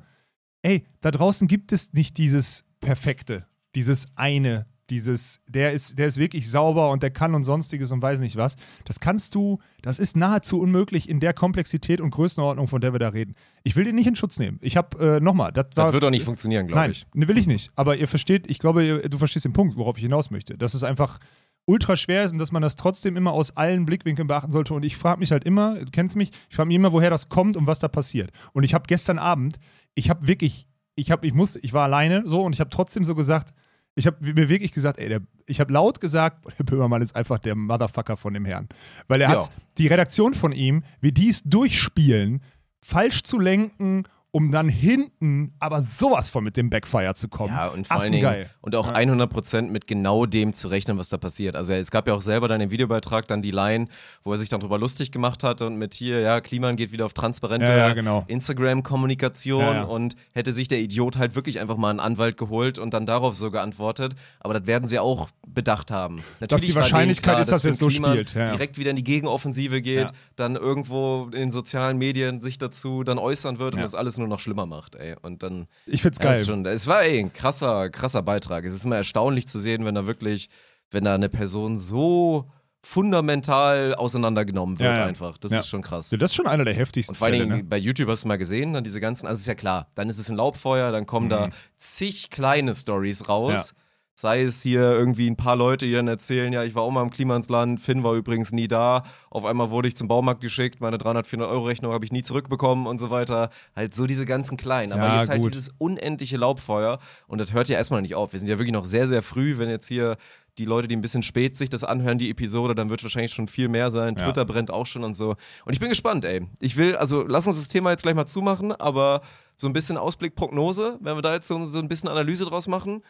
S2: ey, da draußen gibt es nicht dieses Perfekte, dieses eine, dieses, der ist, der ist wirklich sauber und der kann und sonstiges und weiß nicht was. Das kannst du, das ist nahezu unmöglich in der Komplexität und Größenordnung, von der wir da reden. Ich will den nicht in Schutz nehmen. Ich habe, äh, nochmal, das war.
S1: Das wird auch nicht funktionieren, glaube
S2: Nein,
S1: ich.
S2: ne, will ich nicht. Aber ihr versteht, ich glaube, ihr, du verstehst den Punkt, worauf ich hinaus möchte. Dass es einfach ultra schwer ist und dass man das trotzdem immer aus allen Blickwinkeln beachten sollte. Und ich frage mich halt immer, du kennst mich, ich frage mich immer, woher das kommt und was da passiert. Und ich habe gestern Abend, ich habe wirklich, ich habe, ich musste, ich war alleine so und ich habe trotzdem so gesagt, ich habe mir wirklich gesagt, ey, der, ich habe laut gesagt, der Böhmermann ist einfach der Motherfucker von dem Herrn. Weil er
S1: Ja.
S2: hat die Redaktion von ihm, wie die es durchspielen, falsch zu lenken, um dann hinten aber sowas von mit dem Backfire zu kommen.
S1: Ja, und vor allen. Dingen und auch 100% mit genau dem zu rechnen, was da passiert. Also es gab ja auch selber dann im Videobeitrag dann die Line, wo er sich dann drüber lustig gemacht hat und mit hier, ja, Kliman geht wieder auf transparente
S2: Ja, ja, genau.
S1: Instagram-Kommunikation und hätte sich der Idiot halt wirklich einfach mal einen Anwalt geholt und dann darauf so geantwortet. Aber das werden sie auch bedacht haben. Natürlich
S2: die
S1: war denen
S2: Wahrscheinlichkeit
S1: klar,
S2: ist, dass er es so
S1: Kliman
S2: spielt,
S1: direkt wieder in die Gegenoffensive geht, dann irgendwo in den sozialen Medien sich dazu dann äußern wird und das alles nur nur noch schlimmer macht, ey. Und dann
S2: Ich find's
S1: Ja,
S2: geil.
S1: schon, es war ey, ein krasser, krasser Beitrag. Es ist immer erstaunlich zu sehen, wenn da wirklich, wenn da eine Person so fundamental auseinandergenommen wird
S2: Ja, ja.
S1: einfach. Das
S2: Ja.
S1: ist schon krass.
S2: das ist schon einer der heftigsten
S1: Und vor Dingen
S2: ne?
S1: bei YouTube hast du mal gesehen, dann diese ganzen, also ist ja klar, dann ist es ein Laubfeuer, dann kommen da zig kleine Stories raus. Sei es hier irgendwie ein paar Leute, die dann erzählen, ja, ich war auch mal im Klimansland, Finn war übrigens nie da, auf einmal wurde ich zum Baumarkt geschickt, meine 300, 400 Euro Rechnung habe ich nie zurückbekommen und so weiter. Halt so diese ganzen kleinen. Aber
S2: Ja,
S1: jetzt halt
S2: gut.
S1: dieses unendliche Laubfeuer und das hört ja erstmal nicht auf. Wir sind ja wirklich noch sehr, sehr früh, wenn jetzt hier die Leute, die ein bisschen spät sich das anhören, die Episode, dann wird wahrscheinlich schon viel mehr sein.
S2: Ja.
S1: Twitter brennt auch schon und so. Und ich bin gespannt, ey. Ich will, also lass uns das Thema jetzt gleich mal zumachen, aber so ein bisschen Ausblick, Prognose, wenn wir da jetzt so, so ein bisschen Analyse draus machen.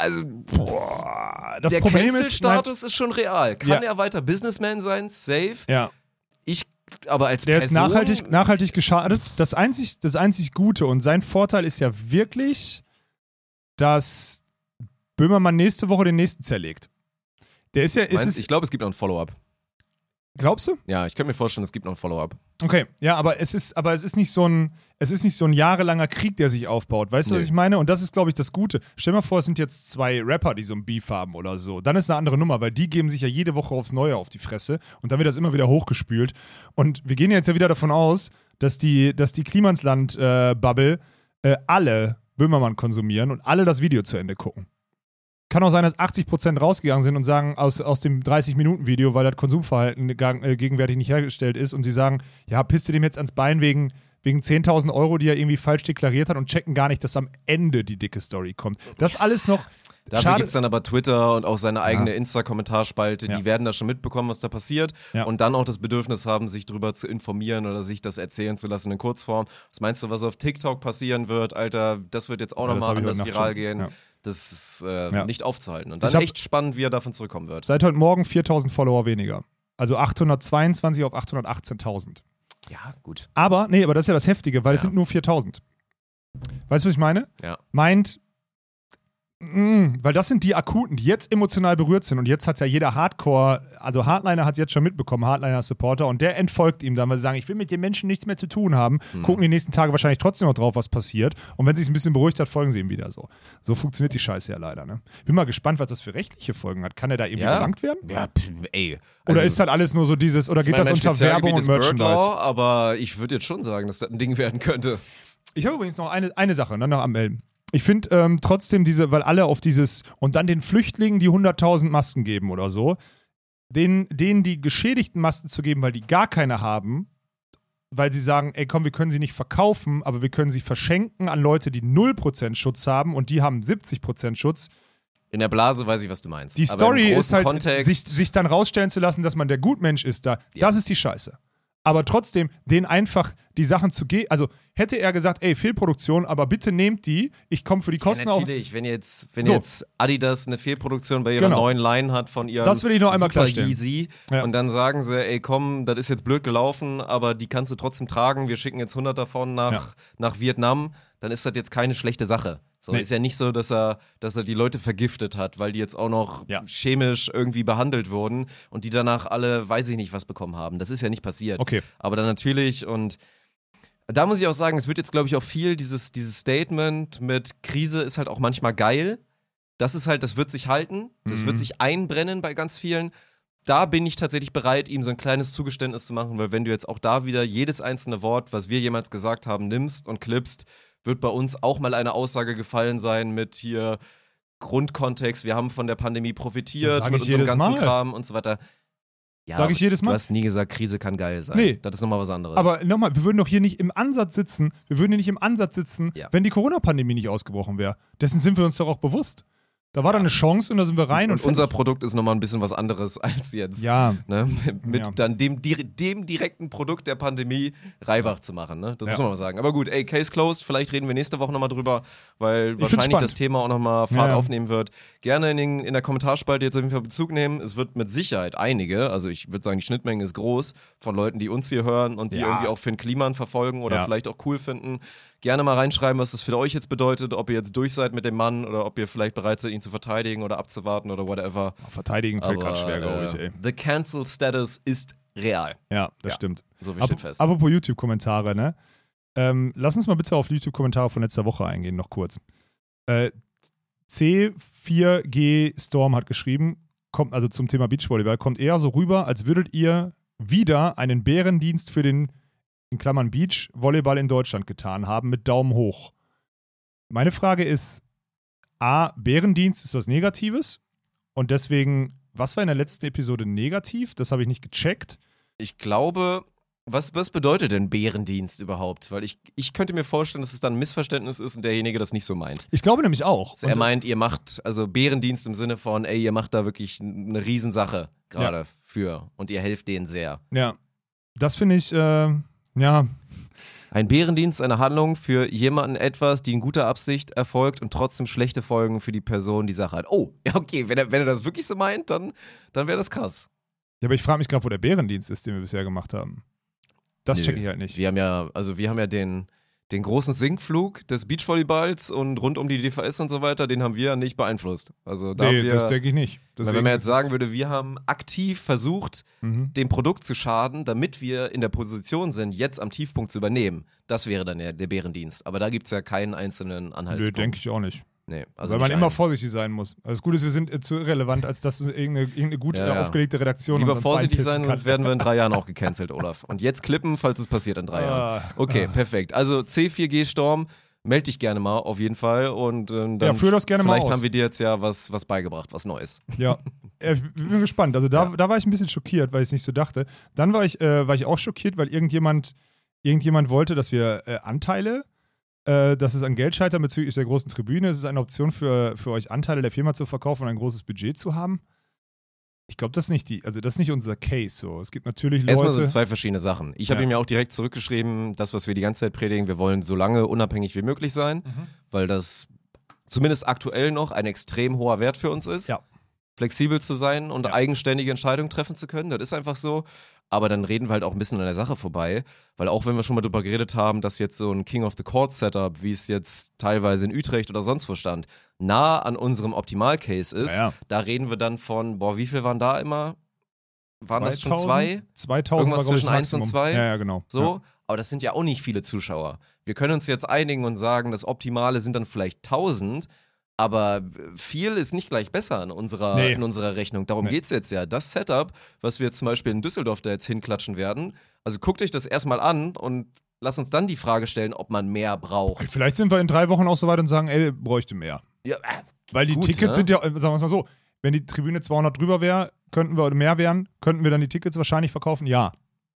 S1: Also,
S2: Boah, das
S1: der
S2: Problem ist,
S1: Cancel-Status ist schon real. Kann
S2: Ja.
S1: er weiter Businessman sein? Safe.
S2: ja,
S1: Ich, aber als
S2: der ist
S1: Person,
S2: nachhaltig, nachhaltig geschadet. Das einzig, das einzig Gute und sein Vorteil ist ja wirklich, dass Böhmermann nächste Woche den nächsten zerlegt. Der ist ja, ist
S1: Meinst, ich glaube, es gibt noch ein Follow-up.
S2: Glaubst du?
S1: Ja, ich könnte mir vorstellen, es gibt noch ein Follow-up.
S2: Okay, ja, aber es ist, aber es ist nicht so ein, es ist nicht so ein jahrelanger Krieg, der sich aufbaut. Weißt du, was
S1: Nee.
S2: ich meine? Und das ist, glaube ich, das Gute. Stell mal vor, es sind jetzt zwei Rapper, die so ein Beef haben oder so. Dann ist eine andere Nummer, weil die geben sich ja jede Woche aufs Neue auf die Fresse und dann wird das immer wieder hochgespült. Und wir gehen jetzt ja wieder davon aus, dass die, dass die Klimansland-Bubble äh, alle Böhmermann konsumieren und alle das Video zu Ende gucken. Kann auch sein, dass 80% rausgegangen sind und sagen aus, aus dem 30-Minuten-Video, weil das Konsumverhalten äh, gegenwärtig nicht hergestellt ist und sie sagen, ja, pisst du dem jetzt ans Bein wegen, wegen 10.000 Euro, die er irgendwie falsch deklariert hat und checken gar nicht, dass am Ende die dicke Story kommt. Das alles noch.
S1: Dafür gibt es dann aber Twitter und auch seine eigene Insta-Kommentarspalte,
S2: Ja.
S1: die werden da schon mitbekommen, was da passiert
S2: Ja.
S1: und dann auch das Bedürfnis haben, sich drüber zu informieren oder sich das erzählen zu lassen in Kurzform. Was meinst du, was auf TikTok passieren wird, Alter? Das wird jetzt auch
S2: Ja,
S1: nochmal anders viral
S2: schon.
S1: gehen. Das ist äh,
S2: Ja.
S1: nicht aufzuhalten. Und dann
S2: hab-
S1: echt spannend, wie er davon zurückkommen wird.
S2: Seit heute Morgen 4.000 Follower weniger. Also 822 auf 818.000.
S1: Ja, gut.
S2: Aber, nee, aber das ist ja das Heftige, weil es
S1: Ja.
S2: sind nur 4.000. Weißt du, was ich meine?
S1: Ja.
S2: Meint, weil das sind die Akuten, die jetzt emotional berührt sind und jetzt hat ja jeder Hardcore, also Hardliner hat es jetzt schon mitbekommen, Hardliner-Supporter und der entfolgt ihm dann, weil sie sagen, ich will mit den Menschen nichts mehr zu tun haben,
S1: Hm.
S2: gucken die nächsten Tage wahrscheinlich trotzdem noch drauf, was passiert und wenn sich ein bisschen beruhigt hat, folgen sie ihm wieder so. So funktioniert die Scheiße ja leider, ne? Bin mal gespannt, was das für rechtliche Folgen hat. Kann er da irgendwie
S1: Ja.
S2: belangt werden?
S1: Ja, ey.
S2: Oder
S1: Also,
S2: ist das alles nur so dieses, oder geht
S1: meine,
S2: das unter Werbung und Merchandise?
S1: Law, aber ich würde jetzt schon sagen, dass das ein Ding werden könnte.
S2: Ich habe übrigens noch eine, eine Sache, ne, noch am Melden. Ich finde ähm, trotzdem diese, weil alle auf dieses und dann den Flüchtlingen die 100.000 Masken geben oder so, denen, denen die geschädigten Masken zu geben, weil die gar keine haben, weil sie sagen, ey komm, wir können sie nicht verkaufen, aber wir können sie verschenken an Leute, die 0% Schutz haben und die haben 70% Schutz.
S1: In der Blase weiß ich, was du meinst.
S2: Die Story ist halt,
S1: Kontext,
S2: sich, sich dann rausstellen zu lassen, dass man der Gutmensch ist da.
S1: Ja.
S2: Das ist die Scheiße. Aber trotzdem, denen einfach die Sachen zu geben. Also hätte er gesagt, ey, Fehlproduktion, aber bitte nehmt die, ich komme für die Kosten
S1: ja,
S2: auf.
S1: natürlich, wenn jetzt, wenn
S2: So.
S1: jetzt Adidas eine Fehlproduktion bei ihrer
S2: Genau.
S1: neuen Line hat von ihrem
S2: Das will ich noch einmal
S1: Super. Yeezy
S2: Ja.
S1: und dann sagen sie, ey komm, das ist jetzt blöd gelaufen, aber die kannst du trotzdem tragen, wir schicken jetzt 100 davon nach,
S2: Ja.
S1: nach Vietnam, dann ist das jetzt keine schlechte Sache. So
S2: Nee.
S1: ist ja nicht so, dass er, dass er die Leute vergiftet hat, weil die jetzt auch noch
S2: Ja.
S1: chemisch irgendwie behandelt wurden und die danach alle, weiß ich nicht, was bekommen haben. Das ist ja nicht passiert.
S2: Okay.
S1: Aber dann natürlich und da muss ich auch sagen, es wird jetzt, glaube ich, auch viel dieses, dieses Statement mit Krise ist halt auch manchmal geil. Das ist halt, das wird sich halten, das
S2: Mhm.
S1: wird sich einbrennen bei ganz vielen. Da bin ich tatsächlich bereit, ihm so ein kleines Zugeständnis zu machen, weil wenn du jetzt auch da wieder jedes einzelne Wort, was wir jemals gesagt haben, nimmst und klippst, wird bei uns auch mal eine Aussage gefallen sein mit hier Grundkontext, wir haben von der Pandemie profitiert, mit unserem ganzen
S2: Mal.
S1: Kram und so weiter. Ja,
S2: Sag ich jedes Mal.
S1: Du hast nie gesagt, Krise kann geil sein.
S2: Nee.
S1: Das ist nochmal was anderes.
S2: Aber nochmal, wir würden doch hier nicht im Ansatz sitzen, wir würden hier nicht im Ansatz sitzen,
S1: Ja.
S2: wenn die Corona-Pandemie nicht ausgebrochen wäre. Dessen sind wir uns doch auch bewusst. Da war da eine Chance und da sind wir rein und,
S1: und unser. Produkt ist nochmal ein bisschen was anderes als jetzt.
S2: Ja,
S1: Ne? Mit
S2: Ja.
S1: dann dem, dem direkten Produkt der Pandemie Reibach zu machen. Ne? Das
S2: Ja.
S1: muss man mal sagen. Aber gut, ey, Case closed. Vielleicht reden wir nächste Woche nochmal drüber, weil
S2: find's
S1: wahrscheinlich das Thema auch nochmal Fahrt
S2: Ja, ja.
S1: aufnehmen wird. Gerne in, den, in der Kommentarspalte jetzt auf jeden Fall Bezug nehmen. Es wird mit Sicherheit einige, also ich würde sagen, die Schnittmenge ist groß, von Leuten, die uns hier hören und die
S2: Ja.
S1: irgendwie auch Finn Kliman verfolgen oder
S2: Ja.
S1: vielleicht auch cool finden. Gerne mal reinschreiben, was das für euch jetzt bedeutet, ob ihr jetzt durch seid mit dem Mann oder ob ihr vielleicht bereit seid, ihn zu verteidigen oder abzuwarten oder whatever.
S2: verteidigen fällt gerade schwer, glaube ich,
S1: äh,
S2: ey.
S1: The Cancel Status ist real.
S2: Ja, das
S1: ja.
S2: stimmt.
S1: So viel
S2: Ap
S1: steht fest.
S2: apropos YouTube-Kommentare, ne? Ähm, lass uns mal bitte auf YouTube-Kommentare von letzter Woche eingehen, noch kurz. Äh, C4G Storm hat geschrieben, kommt also zum Thema Beachvolleyball, kommt eher so rüber, als würdet ihr wieder einen Bärendienst für den, in Klammern Beach-Volleyball in Deutschland getan haben, mit Daumen hoch. Meine Frage ist, A, Bärendienst ist was Negatives und deswegen, was war in der letzten Episode negativ? Das habe ich nicht gecheckt.
S1: Ich glaube, was, was bedeutet denn Bärendienst überhaupt? Weil ich, ich könnte mir vorstellen, dass es dann ein Missverständnis ist und derjenige das nicht so meint.
S2: Ich glaube nämlich auch.
S1: Also er
S2: Und-
S1: meint, ihr macht, also Bärendienst im Sinne von, ey, ihr macht da wirklich eine Riesensache gerade für und ihr helft denen sehr.
S2: Ja, das finde ich, äh, ja,
S1: Ein Bärendienst, eine Handlung für jemanden etwas, die in guter Absicht erfolgt und trotzdem schlechte Folgen für die Person, die Sache hat. Oh, ja, okay, wenn er, wenn er das wirklich so meint, dann, dann wäre das krass.
S2: ja aber ich frage mich gerade, wo der Bärendienst ist, den wir bisher gemacht haben. Das
S1: Nö.
S2: checke ich halt nicht.
S1: Wir haben ja, also wir haben ja den, den großen Sinkflug des Beachvolleyballs und rund um die DVS und so weiter, den haben wir ja nicht beeinflusst. Also da
S2: nee,
S1: wir,
S2: das denke ich nicht.
S1: wenn
S2: Deswegen
S1: man jetzt sagen würde, wir haben aktiv versucht,
S2: Mhm.
S1: dem Produkt zu schaden, damit wir in der Position sind, jetzt am Tiefpunkt zu übernehmen. Das wäre dann der, der Bärendienst. Aber da gibt es ja keinen einzelnen
S2: Nö,
S1: Anhaltspunkt.
S2: denke ich auch nicht.
S1: Nee, also
S2: Weil man immer
S1: einen.
S2: vorsichtig sein muss. Also das Gute ist, wir sind äh, zu irrelevant, als dass irgendeine, irgendeine gut
S1: Ja,
S2: äh,
S1: ja.
S2: aufgelegte Redaktion
S1: Lieber vorsichtig sein, sonst werden wir in drei Jahren auch gecancelt, Olaf. Und jetzt klippen, falls es passiert in drei Jahren.
S2: Ah,
S1: Okay,
S2: ah.
S1: perfekt. Also C4G Storm, melde dich gerne mal auf jeden Fall und ähm, dann
S2: Ja, führ das gerne mal
S1: vielleicht
S2: aus.
S1: haben wir dir jetzt ja was, was beigebracht, was Neues.
S2: Ja, Äh, ich bin gespannt. Also da,
S1: Ja.
S2: da war ich ein bisschen schockiert, weil ich es nicht so dachte. Dann war ich, äh, war ich auch schockiert, weil irgendjemand, irgendjemand wollte, dass wir äh, Anteile, äh, dass es an Geld scheitert bezüglich der großen Tribüne. Es ist eine Option für, für euch, Anteile der Firma zu verkaufen und ein großes Budget zu haben. Ich glaube, das ist nicht die, also das ist nicht unser Case so. Es gibt natürlich Leute.
S1: Erstmal sind zwei verschiedene Sachen. Ich habe
S2: Ja.
S1: ihm ja auch direkt zurückgeschrieben, das, was wir die ganze Zeit predigen, wir wollen so lange unabhängig wie möglich sein,
S2: Mhm.
S1: weil das zumindest aktuell noch ein extrem hoher Wert für uns ist.
S2: Ja.
S1: Flexibel zu sein und
S2: Ja.
S1: eigenständige Entscheidungen treffen zu können, das ist einfach so. Aber dann reden wir halt auch ein bisschen an der Sache vorbei, weil auch wenn wir schon mal drüber geredet haben, dass jetzt so ein King of the Court Setup, wie es jetzt teilweise in Utrecht oder sonst wo stand, nah an unserem Optimal-Case ist,
S2: Naja.
S1: da reden wir dann von, boah, wie viel waren da immer? Waren das schon
S2: 2000?
S1: zwei?
S2: 2000
S1: Irgendwas
S2: war,
S1: zwischen eins und zwei?
S2: Ja, ja, genau.
S1: So,
S2: Ja.
S1: aber das sind ja auch nicht viele Zuschauer. Wir können uns jetzt einigen und sagen, das Optimale sind dann vielleicht 1000, aber viel ist nicht gleich besser in unserer,
S2: Nee.
S1: in unserer Rechnung. Darum
S2: Nee.
S1: geht's jetzt ja. Das Setup, was wir jetzt zum Beispiel in Düsseldorf da jetzt hinklatschen werden, also guckt euch das erstmal an und lasst uns dann die Frage stellen, ob man mehr braucht.
S2: Vielleicht sind wir in drei Wochen auch so weit und sagen, ey, bräuchte mehr.
S1: Ja, äh,
S2: Weil die
S1: Gut,
S2: Tickets
S1: ne?
S2: sind ja, äh, sagen wir es mal so, wenn die Tribüne 200 drüber wäre, könnten wir oder mehr wären, könnten wir dann die Tickets wahrscheinlich verkaufen? Ja,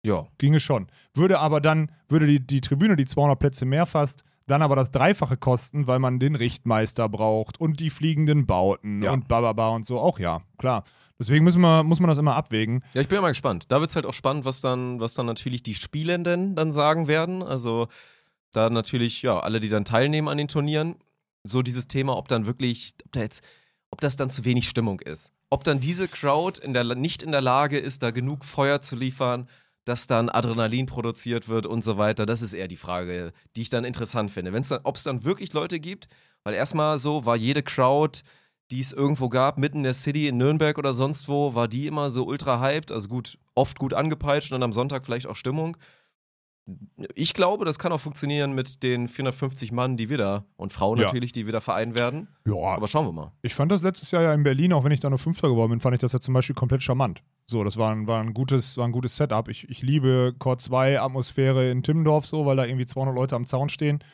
S1: ja.
S2: ginge schon. Würde aber dann, würde die, die Tribüne, die 200 Plätze mehr fasst, dann aber das Dreifache kosten, weil man den Richtmeister braucht und die fliegenden Bauten
S1: Ja.
S2: und bababa und so, auch ja, klar. Deswegen müssen wir, muss man das immer abwägen.
S1: Ja, ich bin ja mal gespannt. Da wird es halt auch spannend, was dann, was dann natürlich die Spielenden dann sagen werden. Also da natürlich, ja, alle, die dann teilnehmen an den Turnieren, so dieses Thema, ob dann wirklich, ob da jetzt, ob das dann zu wenig Stimmung ist. Ob dann diese Crowd in der, nicht in der Lage ist, da genug Feuer zu liefern, dass dann Adrenalin produziert wird und so weiter. Das ist eher die Frage, die ich dann interessant finde. Ob es dann wirklich Leute gibt, weil erstmal so war jede Crowd, die es irgendwo gab, mitten in der City, in Nürnberg oder sonst wo, war die immer so ultra hyped, also gut, oft gut angepeitscht und dann am Sonntag vielleicht auch Stimmung. Ich glaube, das kann auch funktionieren mit den 450 Mann, die wir da und Frauen
S2: Ja.
S1: natürlich, die wir da vereinen werden.
S2: Ja,
S1: Aber schauen wir mal.
S2: Ich fand das letztes Jahr ja in Berlin, auch wenn ich da nur Fünfter geworden bin, fand ich das ja zum Beispiel komplett charmant. So, das war ein, war ein, gutes, war ein gutes Setup. Ich, ich liebe Chord 2 Atmosphäre in Timmendorf so, weil da irgendwie 200 Leute am Zaun stehen.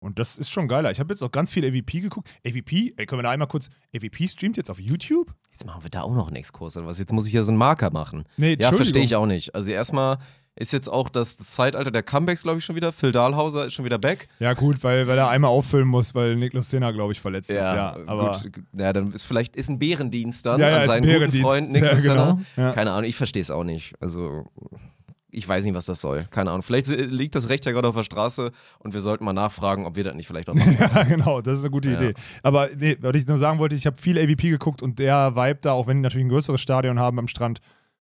S2: Und das ist schon geiler. Ich habe jetzt auch ganz viel AVP geguckt. AVP, ey, können wir da einmal kurz, AVP streamt jetzt auf YouTube?
S1: Jetzt machen wir da auch noch einen Exkurs oder was? Jetzt muss ich hier so einen Marker machen.
S2: Nee,
S1: Ja, verstehe ich auch nicht. Also erstmal ist jetzt auch das, Zeitalter der Comebacks, glaube ich, schon wieder. Phil Dahlhauser ist schon wieder back.
S2: Ja, gut, weil, weil er einmal auffüllen muss, weil Niklas Sena, glaube ich, verletzt ist. Ja, aber
S1: gut. Ja, dann ist vielleicht ist ein Bärendienst dann
S2: Ja, ja,
S1: an seinen guten. Freund Niklas
S2: Ja, genau.
S1: Senner.
S2: Ja.
S1: Keine Ahnung, ich verstehe es auch nicht. Also ich weiß nicht, was das soll. Keine Ahnung. Vielleicht liegt das Recht ja gerade auf der Straße und wir sollten mal nachfragen, ob wir das nicht vielleicht auch machen.
S2: Ja, genau, das ist eine gute
S1: Ja.
S2: Idee. Aber nee, was ich nur sagen wollte, ich habe viel AVP geguckt und der Vibe da, auch wenn die natürlich ein größeres Stadion haben am Strand,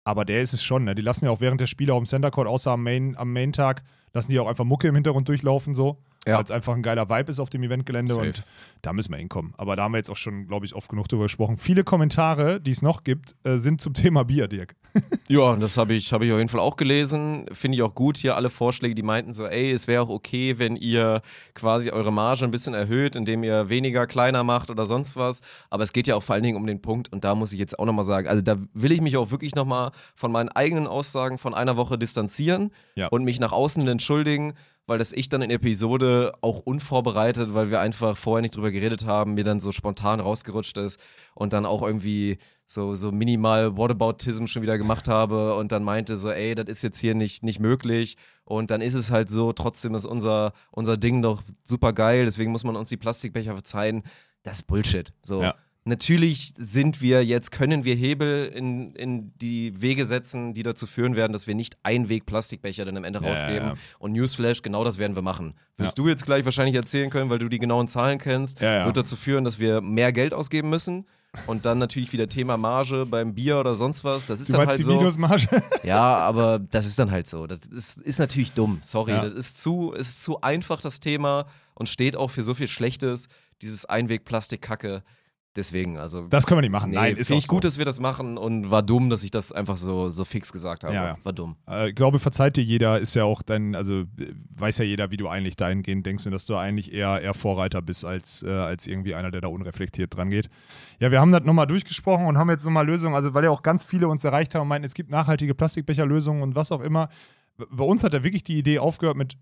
S2: aber der ist es schon, ne? Die lassen ja auch während der Spiele auf dem Center Court, außer am Main, am Main-Tag, lassen die auch einfach Mucke im Hintergrund durchlaufen so.
S1: Ja.
S2: weil es einfach ein geiler Vibe ist auf dem Eventgelände
S1: Safe.
S2: und da müssen wir hinkommen. Aber da haben wir jetzt auch schon, glaube ich, oft genug drüber gesprochen. Viele Kommentare, die es noch gibt, äh, sind zum Thema Bier, Dirk.
S1: Ja, das habe ich, hab ich auf jeden Fall auch gelesen. Finde ich auch gut hier, alle Vorschläge, die meinten so, ey, es wäre auch okay, wenn ihr quasi eure Marge ein bisschen erhöht, indem ihr weniger kleiner macht oder sonst was. Aber es geht ja auch vor allen Dingen um den Punkt, und da muss ich jetzt auch nochmal sagen, also da will ich mich auch wirklich nochmal von meinen eigenen Aussagen von einer Woche distanzieren
S2: Ja.
S1: und mich nach außen entschuldigen, weil das ich dann in Episode auch unvorbereitet, weil wir einfach vorher nicht drüber geredet haben, mir dann so spontan rausgerutscht ist und dann auch irgendwie so, so minimal Whataboutism schon wieder gemacht habe und dann meinte so, ey, das ist jetzt hier nicht, nicht möglich und dann ist es halt so, trotzdem ist unser, unser Ding doch super geil, deswegen muss man uns die Plastikbecher verzeihen. Das ist Bullshit. So.
S2: Ja.
S1: Natürlich sind wir jetzt, können wir Hebel in, in die Wege setzen, die dazu führen werden, dass wir nicht Einweg-Plastikbecher dann am Ende
S2: Ja,
S1: rausgeben.
S2: ja.
S1: Und Newsflash, genau das werden wir machen. Wirst du jetzt gleich wahrscheinlich erzählen können, weil du die genauen Zahlen kennst, wird dazu führen, dass wir mehr Geld ausgeben müssen. Und dann natürlich wieder Thema Marge beim Bier oder sonst was. Das ist
S2: Du
S1: dann halt
S2: die
S1: so.
S2: Minusmarge?
S1: Ja, aber das ist dann halt so. Das ist, ist natürlich dumm. Sorry.
S2: Ja.
S1: Das ist zu, ist zu einfach, das Thema, und steht auch für so viel Schlechtes, dieses Einweg-Plastik-Kacke. Deswegen, also.
S2: Das können wir nicht machen.
S1: Nee,
S2: Nein, ist
S1: finde
S2: auch
S1: ich gut,
S2: so.
S1: dass wir das machen und war dumm, dass ich das einfach so, so fix gesagt habe.
S2: Ja, ja.
S1: War dumm.
S2: Äh, Ich glaube, verzeiht dir jeder, ist ja auch dein, also äh, weiß ja jeder, wie du eigentlich dahingehend denkst und dass du eigentlich eher, eher Vorreiter bist, als, äh, als irgendwie einer, der da unreflektiert dran geht. Ja, wir haben das nochmal durchgesprochen und haben jetzt nochmal Lösungen, also weil ja auch ganz viele uns erreicht haben und meinten, es gibt nachhaltige Plastikbecherlösungen und was auch immer. Bei uns hat er wirklich die Idee aufgehört mit,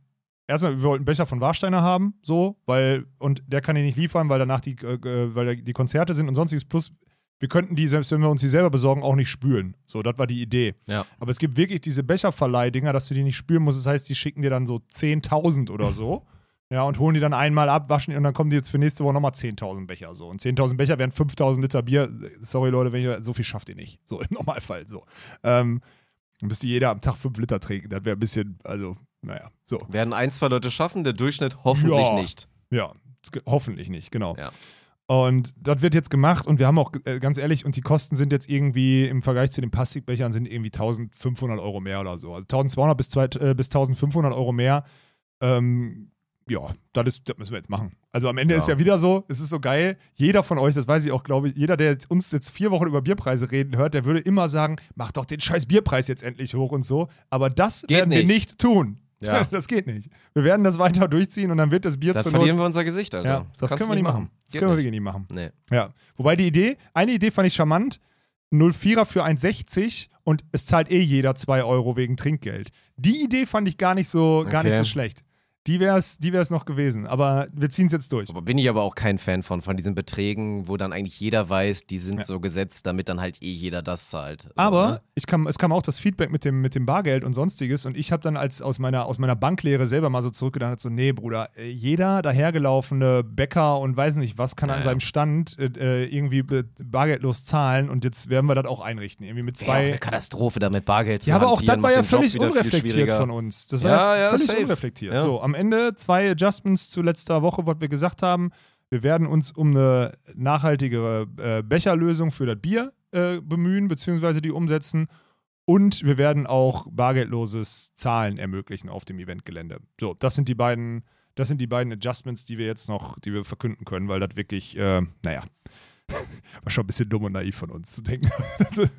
S2: erstmal, wir wollten einen Becher von Warsteiner haben, so, weil, und der kann ihn nicht liefern, weil danach die, äh, äh, weil die Konzerte sind und sonstiges, plus wir könnten die, selbst wenn wir uns die selber besorgen, auch nicht spülen. So, das war die Idee.
S1: Ja.
S2: Aber es gibt wirklich diese Becherverleih-Dinger, dass du die nicht spüren musst. Das heißt, die schicken dir dann so 10.000 oder so. Ja, und holen die dann einmal ab, waschen die und dann kommen die jetzt für nächste Woche nochmal 10.000 Becher. So. Und 10.000 Becher wären 5.000 Liter Bier. Sorry, Leute, wenn ihr, so viel schafft ihr nicht. So im Normalfall. So. Ähm, dann müsste jeder am Tag 5 Liter trinken. Das wäre ein bisschen, also, naja, so.
S1: Werden ein, zwei Leute schaffen, der Durchschnitt hoffentlich
S2: Ja.
S1: nicht.
S2: Ja, hoffentlich nicht, genau.
S1: Ja.
S2: Und das wird jetzt gemacht und wir haben auch, äh, ganz ehrlich, und die Kosten sind jetzt irgendwie im Vergleich zu den Plastikbechern sind irgendwie 1500 Euro mehr oder so. Also 1200 bis, zwei, äh, bis 1500 Euro mehr. Ähm, ja, das, ist, das müssen wir jetzt machen. Also am Ende
S1: Ja.
S2: ist ja wieder so, es ist so geil. Jeder von euch, das weiß ich auch, glaube ich, jeder, der jetzt uns jetzt vier Wochen über Bierpreise reden hört, der würde immer sagen, mach doch den scheiß Bierpreis jetzt endlich hoch und so. Aber das
S1: Geht
S2: werden wir
S1: nicht.
S2: nicht tun.
S1: Ja.
S2: Das geht nicht. Wir werden das weiter durchziehen und dann wird das Bier Not
S1: verlieren wir unser Gesicht, Alter.
S2: ja, das,
S1: kannst
S2: können wir nicht machen. Das
S1: Geht
S2: können wir
S1: nicht.
S2: wirklich nicht machen.
S1: Nee.
S2: Ja. Wobei die Idee, eine Idee fand ich charmant. 04er für 1,60 und es zahlt eh jeder 2 Euro wegen Trinkgeld. Die Idee fand ich gar nicht so, gar nicht
S1: Okay.
S2: so schlecht. Die wäre es die wär's noch gewesen. Aber wir ziehen es jetzt durch.
S1: Aber bin ich aber auch kein Fan von, von diesen Beträgen, wo dann eigentlich jeder weiß, die sind so gesetzt, damit dann halt eh jeder das zahlt. So,
S2: Aber
S1: ne?
S2: ich kam, es kam auch das Feedback mit dem, mit dem Bargeld und sonstiges und ich habe dann als aus meiner, aus meiner Banklehre selber mal so zurückgedacht, so, nee, Bruder, äh, jeder dahergelaufene Bäcker und weiß nicht was kann
S1: Ja,
S2: an
S1: ja.
S2: seinem Stand äh, irgendwie be- bargeldlos zahlen und jetzt werden wir das auch einrichten. Irgendwie mit zwei.
S1: eine Katastrophe, da mit Bargeld zu
S2: Ja, aber auch das war ja völlig unreflektiert von uns. Das war
S1: Ja,
S2: ja,
S1: ja,
S2: völlig
S1: safe.
S2: unreflektiert.
S1: Ja.
S2: So, am Ende zwei Adjustments zu letzter Woche, was wir gesagt haben. Wir werden uns um eine nachhaltigere äh, Becherlösung für das Bier äh, bemühen, beziehungsweise die umsetzen. Und wir werden auch bargeldloses Zahlen ermöglichen auf dem Eventgelände. So, das sind die beiden, das sind die beiden Adjustments, die wir jetzt noch, die wir verkünden können, weil das wirklich, äh, naja, war schon ein bisschen dumm und naiv von uns zu denken.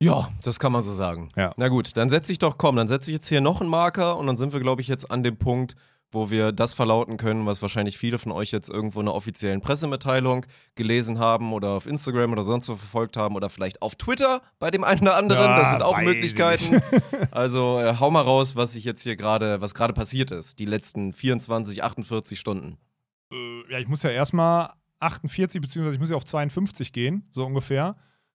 S1: Ja, das kann man so sagen.
S2: Ja.
S1: Na gut, dann setze ich doch, komm, dann setze ich jetzt hier noch einen Marker und dann sind wir, glaube ich, jetzt an dem Punkt, wo wir das verlauten können, was wahrscheinlich viele von euch jetzt irgendwo in einer offiziellen Pressemitteilung gelesen haben oder auf Instagram oder sonst wo verfolgt haben oder vielleicht auf Twitter bei dem einen oder anderen.
S2: Ja,
S1: das sind auch Möglichkeiten. Also äh, hau mal raus, was ich jetzt hier gerade, was gerade passiert ist, die letzten 24, 48 Stunden.
S2: äh, ja, ich muss ja erstmal 48, beziehungsweise ich muss ja auf 52 gehen, so ungefähr.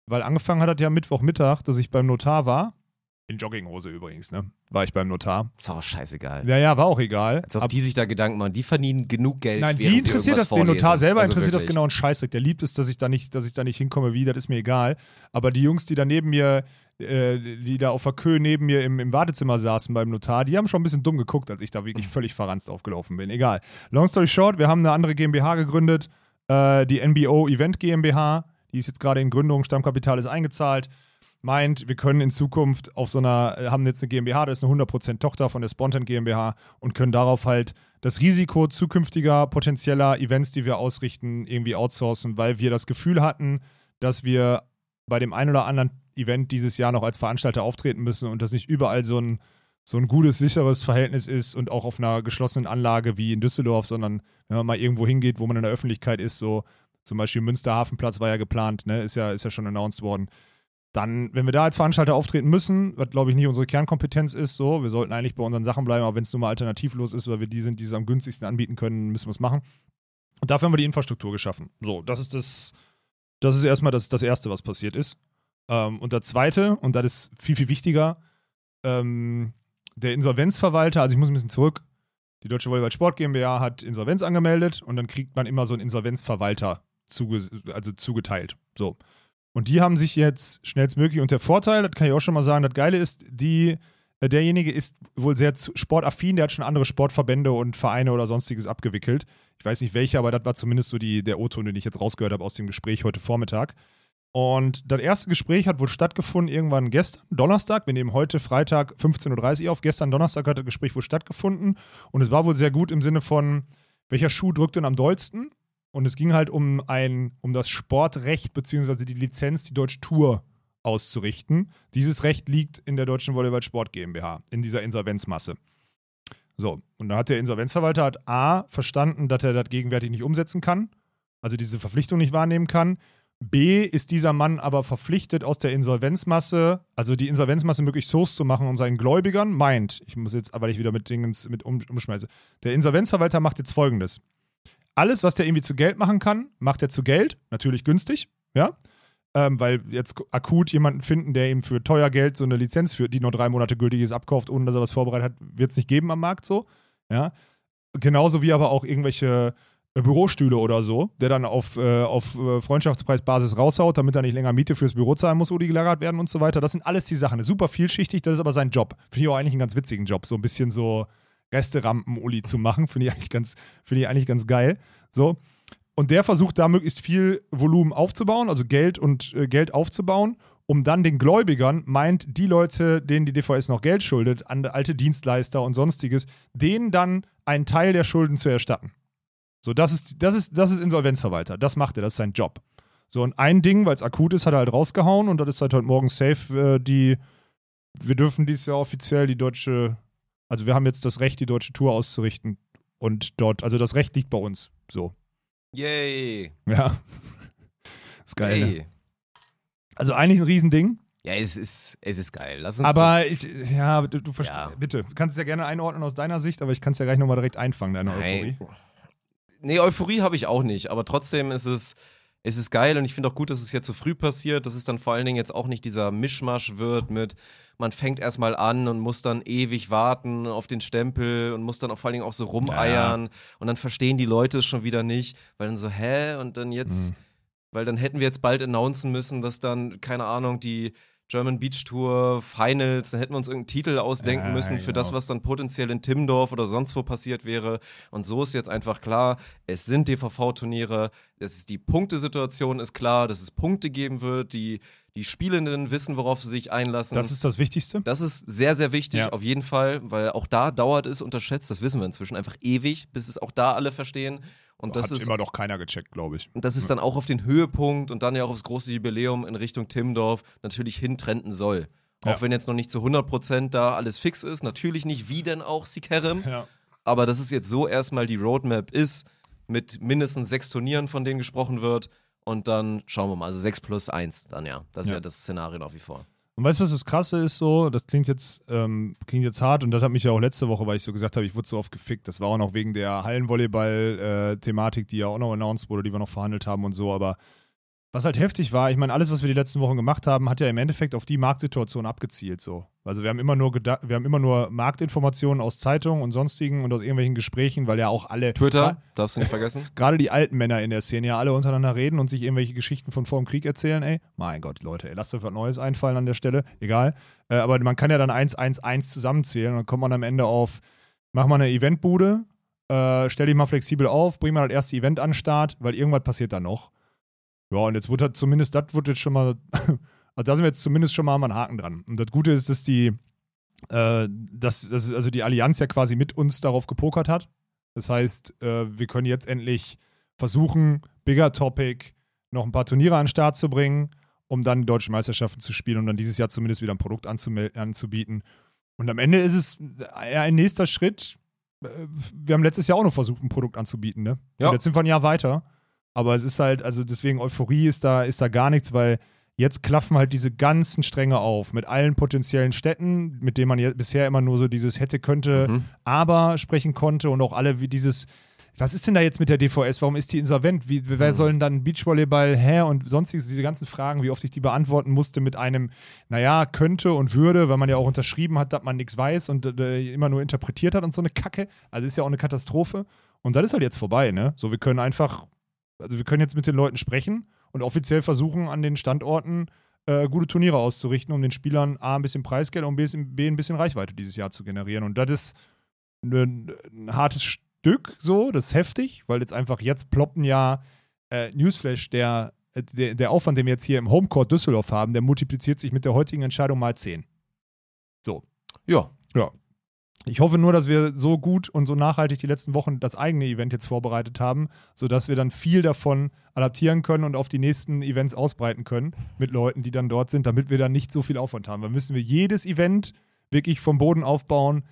S2: Weil angefangen hat das ja Mittwochmittag, dass ich beim Notar war. In Jogginghose übrigens, ne? War ich beim Notar.
S1: Ist auch scheißegal.
S2: Ja, ja, war auch egal.
S1: Als ob
S2: Ab-
S1: die sich da Gedanken machen. Die verdienen genug Geld.
S2: Nein, die interessiert das, den Notar selber
S1: Also
S2: interessiert das
S1: wirklich.
S2: genau ein Scheißdreck. Der liebt es, dass ich da nicht, dass ich da nicht hinkomme, wie, das ist mir egal. Aber die Jungs, die da neben mir, äh, die da auf der Kö neben mir im, im Wartezimmer saßen beim Notar, die haben schon ein bisschen dumm geguckt, als ich da wirklich völlig verranzt aufgelaufen bin. Egal. Long story short, wir haben eine andere GmbH gegründet, äh, die NBO Event GmbH. Die ist jetzt gerade in Gründung, Stammkapital ist eingezahlt. Meint, wir können in Zukunft auf so einer, äh, haben jetzt eine GmbH, das ist eine 100% Tochter von der Spontan GmbH und können darauf halt das Risiko zukünftiger potenzieller Events, die wir ausrichten, irgendwie outsourcen, weil wir das Gefühl hatten, dass wir bei dem einen oder anderen Event dieses Jahr noch als Veranstalter auftreten müssen und das nicht überall so ein, so ein gutes, sicheres Verhältnis ist und auch auf einer geschlossenen Anlage wie in Düsseldorf, sondern wenn man mal irgendwo hingeht, wo man in der Öffentlichkeit ist, so zum Beispiel Münster Hafenplatz war ja geplant, ne, ist ja, ist ja schon announced worden. Dann, wenn wir da als Veranstalter auftreten müssen, was glaube ich nicht unsere Kernkompetenz ist, so, wir sollten eigentlich bei unseren Sachen bleiben, aber wenn es nur mal alternativlos ist, weil wir die sind, die es am günstigsten anbieten können, müssen wir es machen. Und dafür haben wir die Infrastruktur geschaffen. So, das ist das, das ist erstmal das, das Erste, was passiert ist. Ähm, und das Zweite, und das ist viel, viel wichtiger, ähm, der Insolvenzverwalter, also ich muss ein bisschen zurück, die Deutsche Volleyball Sport GmbH hat Insolvenz angemeldet und dann kriegt man immer so einen Insolvenzverwalter zuge also zugeteilt. So. Und die haben sich jetzt schnellstmöglich, und der Vorteil, das kann ich auch schon mal sagen, das Geile ist, die, äh, derjenige ist wohl sehr sportaffin, der hat schon andere Sportverbände und Vereine oder sonstiges abgewickelt. Ich weiß nicht welche, aber das war zumindest so die, der O-Ton, den ich jetzt rausgehört habe aus dem Gespräch heute Vormittag. Und das erste Gespräch hat wohl stattgefunden irgendwann gestern, Donnerstag. Wir nehmen heute Freitag 15.30 Uhr auf. Gestern Donnerstag hat das Gespräch wohl stattgefunden. Und es war wohl sehr gut im Sinne von, welcher Schuh drückt denn am dollsten? Und es ging halt um ein, um das Sportrecht beziehungsweise die Lizenz, die Deutsche Tour auszurichten. Dieses Recht liegt in der Deutschen Volleyball Sport GmbH, in dieser Insolvenzmasse. So, und da hat der Insolvenzverwalter hat A verstanden, dass er das gegenwärtig nicht umsetzen kann, also diese Verpflichtung nicht wahrnehmen kann. B ist dieser Mann aber verpflichtet, aus der Insolvenzmasse, also die Insolvenzmasse möglichst hoch zu machen und seinen Gläubigern meint, ich muss jetzt, weil ich wieder mit Dingens mit um, umschmeiße, der Insolvenzverwalter macht jetzt folgendes. Alles, was der irgendwie zu Geld machen kann, macht er zu Geld, natürlich günstig, ja, ähm, weil jetzt akut jemanden finden, der ihm für teuer Geld so eine Lizenz für die nur drei Monate gültig ist, abkauft, ohne dass er was vorbereitet hat, wird es nicht geben am Markt so, ja. Genauso wie aber auch irgendwelche äh, Bürostühle oder so, der dann auf, äh, auf äh, Freundschaftspreisbasis raushaut, damit er nicht länger Miete fürs Büro zahlen muss, wo die gelagert werden und so weiter. Das sind alles die Sachen. Super vielschichtig, das ist aber sein Job. Finde ich auch eigentlich einen ganz witzigen Job, so ein bisschen so Resterampen-Uli zu machen. Finde ich eigentlich ganz, finde ich eigentlich ganz geil. So. Und der versucht da möglichst viel Volumen aufzubauen, also Geld und äh, Geld aufzubauen, um dann den Gläubigern, meint die Leute, denen die DVS noch Geld schuldet, an alte Dienstleister und sonstiges, denen dann einen Teil der Schulden zu erstatten. So, das ist, das ist, das ist Insolvenzverwalter. Das macht er, das ist sein Job. So, und ein Ding, weil es akut ist, hat er halt rausgehauen und das ist halt heute Morgen safe, äh, die, wir dürfen dieses Jahr offiziell die deutsche, also wir haben jetzt das Recht, die deutsche Tour auszurichten. Und dort, also das Recht liegt bei uns. So.
S1: Yay.
S2: Ja. ist geil. Ne? Also eigentlich ein Riesending.
S1: Ja, es ist, es ist geil. Lass uns
S2: Aber ich, ja, du, du verstehst.
S1: Ja.
S2: Bitte, du kannst es ja gerne einordnen aus deiner Sicht, aber ich kann es ja gleich nochmal direkt einfangen, deine Euphorie.
S1: Nein. Nee, Euphorie habe ich auch nicht, aber trotzdem ist es, es ist geil und ich finde auch gut, dass es jetzt so früh passiert, dass es dann vor allen Dingen jetzt auch nicht dieser Mischmasch wird mit, man fängt erstmal an und muss dann ewig warten auf den Stempel und muss dann auch vor allen Dingen auch so rumeiern und dann verstehen die Leute es schon wieder nicht, weil dann so, hä? Und dann jetzt,
S2: Mhm.
S1: weil dann hätten wir jetzt bald announcen müssen, dass dann, keine Ahnung, die German Beach Tour Finals, dann hätten wir uns irgendeinen Titel ausdenken
S2: Ja,
S1: müssen für das,
S2: genau.
S1: was dann potenziell in Timmendorf oder sonst wo passiert wäre. Und so ist jetzt einfach klar, es sind DVV-Turniere, es ist die Punktesituation ist klar, dass es Punkte geben wird, die, die Spielenden wissen, worauf sie sich einlassen.
S2: Das ist das Wichtigste.
S1: Das ist sehr, sehr wichtig,
S2: Ja.
S1: auf jeden Fall, weil auch da dauert es unterschätzt, das wissen wir inzwischen einfach ewig, bis es auch da alle verstehen. Und das
S2: Hat
S1: ist,
S2: immer noch keiner gecheckt, glaube ich.
S1: und das ist dann auch auf den Höhepunkt und dann ja auch aufs große Jubiläum in Richtung Timmendorf natürlich hintrenden soll. Auch
S2: Ja.
S1: wenn jetzt noch nicht zu 100% da alles fix ist, natürlich nicht wie denn auch Sikerem,
S2: Ja.
S1: aber dass es jetzt so erstmal die Roadmap ist, mit mindestens sechs Turnieren, von denen gesprochen wird. Und dann schauen wir mal, also sechs plus eins dann ja. Das ist ja,
S2: Ja.
S1: das Szenario nach wie vor.
S2: Und weißt du, was das Krasse ist so? Das klingt jetzt, ähm, klingt jetzt hart und das hat mich ja auch letzte Woche, weil ich so gesagt habe, ich wurde so oft gefickt. Das war auch noch wegen der Hallenvolleyball-Thematik, die ja auch noch announced wurde, die wir noch verhandelt haben und so. Aber was halt heftig war, ich meine, alles, was wir die letzten Wochen gemacht haben, hat ja im Endeffekt auf die Marktsituation abgezielt. So. Also wir haben immer nur wir haben immer nur Marktinformationen aus Zeitungen und sonstigen und aus irgendwelchen Gesprächen, weil ja auch alle
S1: Twitter, darfst du nicht vergessen.
S2: gerade die alten Männer in der Szene ja alle untereinander reden und sich irgendwelche Geschichten von vor dem Krieg erzählen, ey. Mein Gott, Leute, ey, lasst euch was Neues einfallen an der Stelle. Egal. Äh, aber man kann ja dann 1, 1, 1 zusammenzählen und dann kommt man am Ende auf, mach mal eine Eventbude, äh, stell dich mal flexibel auf, bring mal das erste Event an den Start, weil irgendwas passiert da noch. Ja, und jetzt wird halt zumindest, das wird jetzt schon mal Also da sind wir jetzt zumindest schon mal einen Haken dran. Und das Gute ist, dass die, äh, dass, dass also die Allianz ja quasi mit uns darauf gepokert hat. Das heißt, äh, wir können jetzt endlich versuchen, Bigger Topic noch ein paar Turniere an den Start zu bringen, um dann die deutschen Meisterschaften zu spielen und dann dieses Jahr zumindest wieder ein Produkt anzubieten. Und am Ende ist es ein nächster Schritt. Äh, Wir haben letztes Jahr auch noch versucht, ein Produkt anzubieten, ne?
S1: Ja.
S2: Und jetzt sind wir ein Jahr weiter. Aber es ist halt, also deswegen Euphorie ist da, ist da gar nichts, weil jetzt klaffen halt diese ganzen Stränge auf mit allen potenziellen Städten, mit denen man ja bisher immer nur so dieses hätte, könnte,
S1: Mhm.
S2: aber sprechen konnte und auch alle wie dieses, was ist denn da jetzt mit der DVS? Warum ist die insolvent? Wie, wer
S1: Mhm.
S2: soll denn dann Beachvolleyball her und sonstiges, diese ganzen Fragen, wie oft ich die beantworten musste mit einem, naja, könnte und würde, weil man ja auch unterschrieben hat, dass man nichts weiß und äh, immer nur interpretiert hat und so eine Kacke. Also ist ja auch eine Katastrophe. Und das ist halt jetzt vorbei, ne? So, wir können einfach, also wir können jetzt mit den Leuten sprechen und offiziell versuchen, an den Standorten äh, gute Turniere auszurichten, um den Spielern A, ein bisschen Preisgeld und B, B ein bisschen Reichweite dieses Jahr zu generieren. Und das ist ein, ein hartes Stück, so, das ist heftig, weil jetzt einfach, jetzt ploppen ja äh, Newsflash, der, äh, der, der Aufwand, den wir jetzt hier im Homecourt Düsseldorf haben, der multipliziert sich mit der heutigen Entscheidung mal 10.
S1: Ja,
S2: Ich hoffe nur, dass wir so gut und so nachhaltig die letzten Wochen das eigene Event jetzt vorbereitet haben, sodass wir dann viel davon adaptieren können und auf die nächsten Events ausbreiten können mit Leuten, die dann dort sind, damit wir dann nicht so viel Aufwand haben. Dann müssen wir jedes Event wirklich vom Boden aufbauen.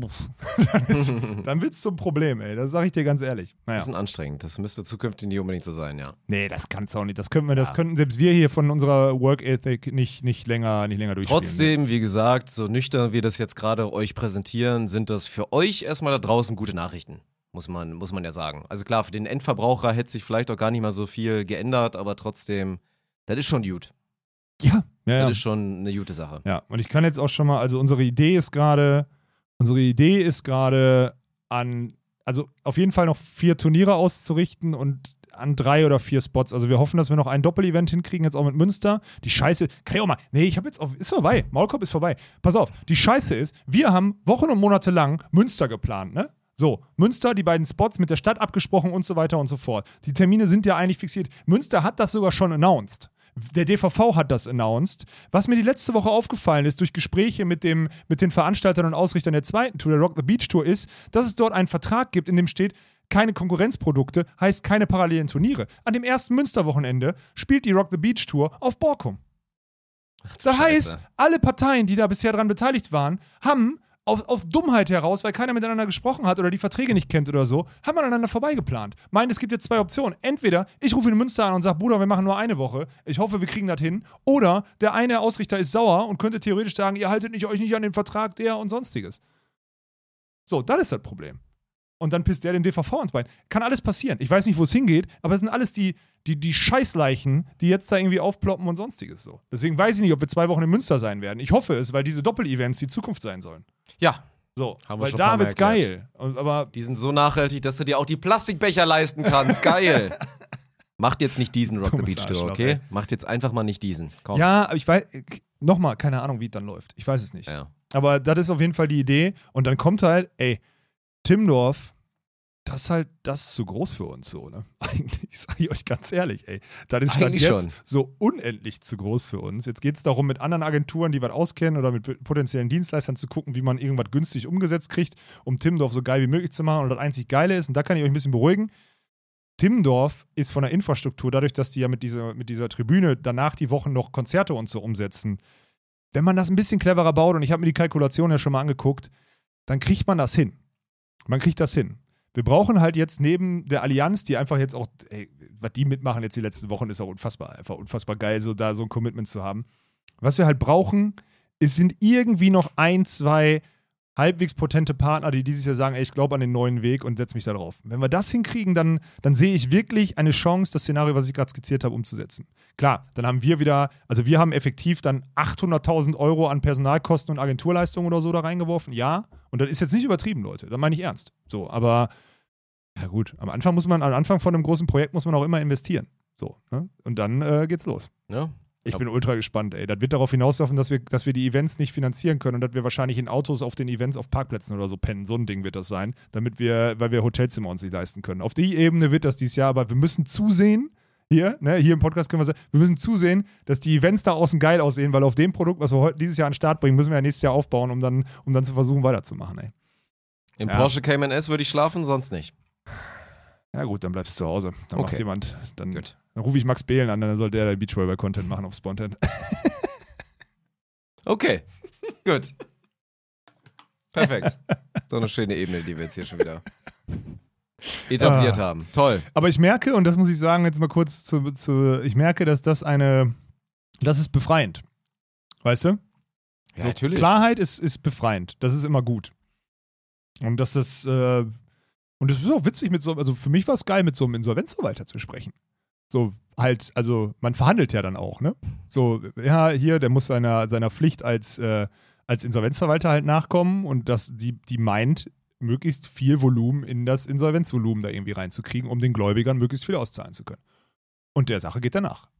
S2: Dann wird es zum Problem, ey. Das sage ich dir ganz ehrlich. Naja.
S1: bisschen anstrengend. Das müsste zukünftig nicht unbedingt so sein, ja.
S2: Nee, das kann es auch nicht. Das könnten wir, das könnten selbst wir hier von unserer Work Ethic nicht, nicht länger, nicht länger durchspielen.
S1: Trotzdem, wie gesagt, so nüchtern wir das jetzt gerade euch präsentieren, sind das für euch erstmal da draußen gute Nachrichten. Muss man, muss man ja sagen. Also klar, für den Endverbraucher hätte sich vielleicht auch gar nicht mal so viel geändert, aber trotzdem, das ist schon gut.
S2: Ja, ja, ja.
S1: Das ist schon eine gute Sache.
S2: Ja, und ich kann jetzt auch schon mal, also unsere Idee ist gerade, unsere Idee ist gerade an, also auf jeden Fall noch vier Turniere auszurichten und an drei oder vier Spots. Also wir hoffen, dass wir noch ein Doppel-Event hinkriegen, jetzt auch mit Münster. Die Scheiße, kann ich auch mal, nee, ich habe jetzt, auf, ist vorbei, Maulkorb ist vorbei. Pass auf, die Scheiße ist, wir haben Wochen und Monate lang Münster geplant, ne? So, Münster, die beiden Spots mit der Stadt abgesprochen und so weiter und so fort. Die Termine sind ja eigentlich fixiert. Münster hat das sogar schon announced. Der DVV hat das announced. Was mir die letzte Woche aufgefallen ist, durch Gespräche mit, dem, mit den Veranstaltern und Ausrichtern der zweiten Tour, der Rock the Beach Tour, ist, dass es dort einen Vertrag gibt, in dem steht, keine Konkurrenzprodukte, heißt keine parallelen Turniere. An dem ersten Münsterwochenende spielt die Rock the Beach Tour auf Borkum. Das heißt,
S1: Scheiße.
S2: alle Parteien, die da bisher daran beteiligt waren, haben auf, auf Dummheit heraus, weil keiner miteinander gesprochen hat oder die Verträge nicht kennt oder so, haben aneinander vorbeigeplant. Meint, es gibt jetzt zwei Optionen. Entweder ich rufe in Münster an und sage, Bruder, wir machen nur eine Woche. Ich hoffe, wir kriegen das hin. Oder der eine Ausrichter ist sauer und könnte theoretisch sagen, ihr haltet nicht, euch nicht an den Vertrag, der und sonstiges. So, das ist das Problem. Und dann pisst der dem DVV ans Bein. Kann alles passieren. Ich weiß nicht, wo es hingeht, aber es sind alles die, die, die Scheißleichen, die jetzt da irgendwie aufploppen und sonstiges so. Deswegen weiß ich nicht, ob wir zwei Wochen in Münster sein werden. Ich hoffe es, weil diese Doppel-Events die Zukunft sein sollen.
S1: Ja,
S2: So,
S1: Haben wir
S2: weil
S1: schon
S2: da wird's
S1: erklärt.
S2: geil. Und, aber
S1: die sind so nachhaltig, dass du dir auch die Plastikbecher leisten kannst. Geil. Macht jetzt nicht diesen Rock the Beach Tour, okay?
S2: ey.
S1: Macht jetzt einfach mal nicht diesen. Komm.
S2: ja, aber ich weiß, nochmal, keine Ahnung, wie es dann läuft. Ich weiß es nicht.
S1: Ja.
S2: Aber das ist auf jeden Fall die Idee. Und dann kommt halt, ey, Timdorf, das ist halt, das ist zu groß für uns so, ne? Eigentlich, sage ich euch ganz ehrlich, ey. Das ist Stand jetzt
S1: schon.
S2: so unendlich zu groß für uns. Jetzt geht es darum, mit anderen Agenturen, die was auskennen oder mit potenziellen Dienstleistern zu gucken, wie man irgendwas günstig umgesetzt kriegt, um Timmendorf so geil wie möglich zu machen. Und das einzig Geile ist, und da kann ich euch ein bisschen beruhigen, Timmendorf ist von der Infrastruktur, dadurch, dass die ja mit dieser, mit dieser Tribüne danach die Wochen noch Konzerte und so umsetzen, wenn man das ein bisschen cleverer baut, und ich habe mir die Kalkulation ja schon mal angeguckt, dann kriegt man das hin. Man kriegt das hin. Wir brauchen halt jetzt neben der Allianz, die einfach jetzt auch, ey, was die mitmachen jetzt die letzten Wochen, ist auch unfassbar, einfach unfassbar geil, so da so ein Commitment zu haben. Was wir halt brauchen, es sind irgendwie noch ein, zwei halbwegs potente Partner, die dieses Jahr sagen, ey, ich glaube an den neuen Weg und setze mich da drauf. Wenn wir das hinkriegen, dann, dann sehe ich wirklich eine Chance, das Szenario, was ich gerade skizziert habe, umzusetzen. Klar, dann haben wir wieder, also wir haben effektiv dann 800.000 Euro an Personalkosten und Agenturleistungen oder so da reingeworfen, ja. Und das ist jetzt nicht übertrieben, Leute, das meine ich ernst. So, aber ja gut, am Anfang muss man, am Anfang von einem großen Projekt muss man auch immer investieren. So, ne? Und dann äh, geht's los.
S1: Ja?
S2: Ich bin ultra gespannt, ey. Das wird darauf hinauslaufen, dass wir, dass wir die Events nicht finanzieren können und dass wir wahrscheinlich in Autos auf den Events auf Parkplätzen oder so pennen. So ein Ding wird das sein, damit wir, weil wir Hotelzimmer uns nicht leisten können. Auf die Ebene wird das dieses Jahr, aber wir müssen zusehen, hier, ne, hier im Podcast können wir sagen, wir müssen zusehen, dass die Events da außen geil aussehen, weil auf dem Produkt, was wir heute dieses Jahr an den Start bringen, müssen wir ja nächstes Jahr aufbauen, um dann, um dann zu versuchen, weiterzumachen, ey.
S1: Im
S2: Ja.
S1: Porsche Cayman S würde ich schlafen, sonst nicht.
S2: Ja gut, dann bleibst du zu Hause. Dann macht
S1: Okay.
S2: jemand, dann,
S1: Gut.
S2: dann rufe ich Max Behlen an, dann soll der da Beachvolleyball-Content machen auf Spontan.
S1: Okay, gut. Perfekt. So eine schöne Ebene, die wir jetzt hier schon wieder etabliert
S2: Ah.
S1: haben. Toll.
S2: Aber ich merke, und das muss ich sagen, jetzt mal kurz zu, zu ich merke, dass das eine, das ist befreiend. Weißt du? So, Klarheit ist, ist befreiend. Das ist immer gut. Und dass das, äh, und es ist auch witzig mit so, also für mich war es geil, mit so einem Insolvenzverwalter zu sprechen. So halt, also man verhandelt ja dann auch, ne? So, ja, hier, der muss seiner, seiner Pflicht als, äh, als Insolvenzverwalter halt nachkommen und das, die, die meint, möglichst viel Volumen in das Insolvenzvolumen da irgendwie reinzukriegen, um den Gläubigern möglichst viel auszahlen zu können. Und der Sache geht danach.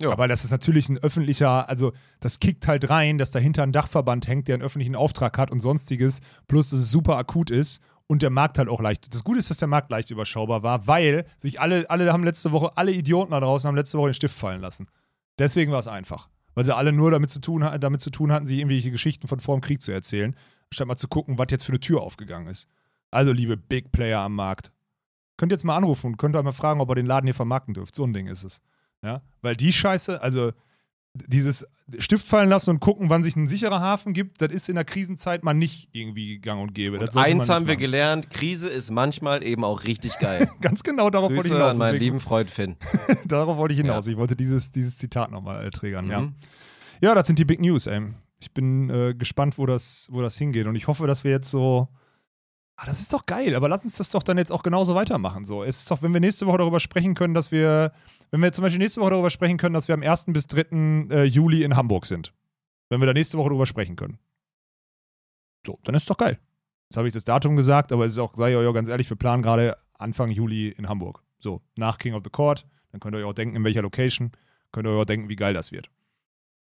S1: Ja.
S2: Aber das ist natürlich ein öffentlicher, also das kickt halt rein, dass dahinter ein Dachverband hängt, der einen öffentlichen Auftrag hat und sonstiges, plus dass es super akut ist und der Markt halt auch leicht. Das Gute ist, dass der Markt leicht überschaubar war, weil sich alle, alle haben letzte Woche, alle Idioten da draußen haben letzte Woche den Stift fallen lassen. Deswegen war es einfach. Weil sie alle nur damit zu tun, damit zu tun hatten, sich irgendwelche Geschichten von vor dem Krieg zu erzählen, statt mal zu gucken, was jetzt für eine Tür aufgegangen ist. Also, liebe Big Player am Markt, könnt ihr jetzt mal anrufen und könnt euch mal fragen, ob ihr den Laden hier vermarkten dürft. So ein Ding ist es. Ja? Weil die Scheiße, also dieses Stift fallen lassen und gucken, wann sich ein sicherer Hafen gibt, das ist in der Krisenzeit mal nicht irgendwie gang und gäbe.
S1: Und eins haben wir gelernt, Krise ist manchmal eben auch richtig geil.
S2: Ganz genau darauf wollte ich
S1: Grüße
S2: hinaus.
S1: an meinen
S2: deswegen-
S1: lieben Freund Finn.
S2: darauf wollte ich hinaus.
S1: Ja.
S2: Ich wollte dieses, dieses Zitat nochmal äh, triggern. Ja.
S1: Mhm.
S2: ja, das sind die Big News, ey. Ich bin äh, gespannt, wo das, wo das hingeht. Und ich hoffe, dass wir jetzt so. Ah, das ist doch geil, aber lass uns das doch dann jetzt auch genauso weitermachen. So. Es ist doch, wenn wir nächste Woche darüber sprechen können, dass wir, wenn wir zum Beispiel nächste Woche darüber sprechen können, dass wir am 1. bis 3. Äh, Juli in Hamburg sind. Wenn wir da nächste Woche darüber sprechen können. So, dann ist doch geil. Jetzt habe ich das Datum gesagt, aber es ist auch, sei ich ganz ehrlich, wir planen gerade Anfang Juli in Hamburg. So, nach King of the Court. Dann könnt ihr euch auch denken, in welcher Location. Könnt ihr euch auch denken, wie geil das wird.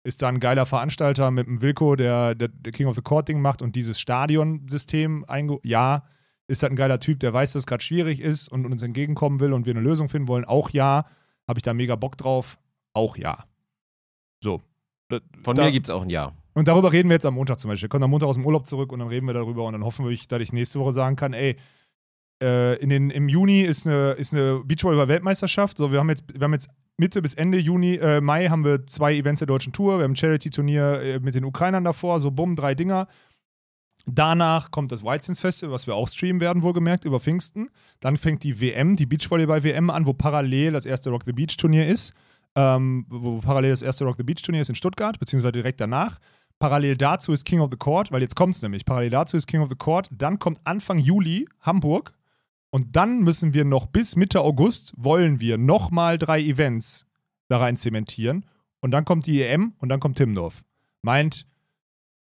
S2: Ist da ein geiler Veranstalter mit einem Wilco, der, der, der King of the Court Ding macht und dieses Stadionsystem einge... Ja. Ist das ein geiler Typ, der weiß, dass es gerade schwierig ist und uns entgegenkommen will und wir eine Lösung finden wollen? Auch ja. Habe ich da mega Bock drauf? Auch ja. So.
S1: Von
S2: da-
S1: mir gibt es auch ein Ja.
S2: und darüber reden wir jetzt am Montag zum Beispiel. Wir kommen am Montag aus dem Urlaub zurück und dann reden wir darüber und dann hoffen wir, dass ich nächste Woche sagen kann, ey, äh, in den, im Juni ist eine, ist eine Beachvolleyball-Weltmeisterschaft. So, wir haben jetzt, wir haben jetzt Mitte bis Ende Juni, äh, Mai haben wir zwei Events der deutschen Tour. Wir haben ein Charity-Turnier äh, mit den Ukrainern davor, so bumm, drei Dinger. Danach kommt das Whitesins Festival, was wir auch streamen werden, wohlgemerkt, über Pfingsten. Dann fängt die WM, die Beachvolleyball-WM an, wo parallel das erste Rock the Beach-Turnier ist. Ähm, wo parallel das erste Rock the Beach-Turnier ist in Stuttgart, beziehungsweise direkt danach. Parallel dazu ist King of the Court, weil jetzt kommt es nämlich. Parallel dazu ist King of the Court. Dann kommt Anfang Juli Hamburg. Und dann müssen wir noch bis Mitte August, wollen wir nochmal drei Events da rein zementieren. Und dann kommt die EM und dann kommt Timmendorf. Meint,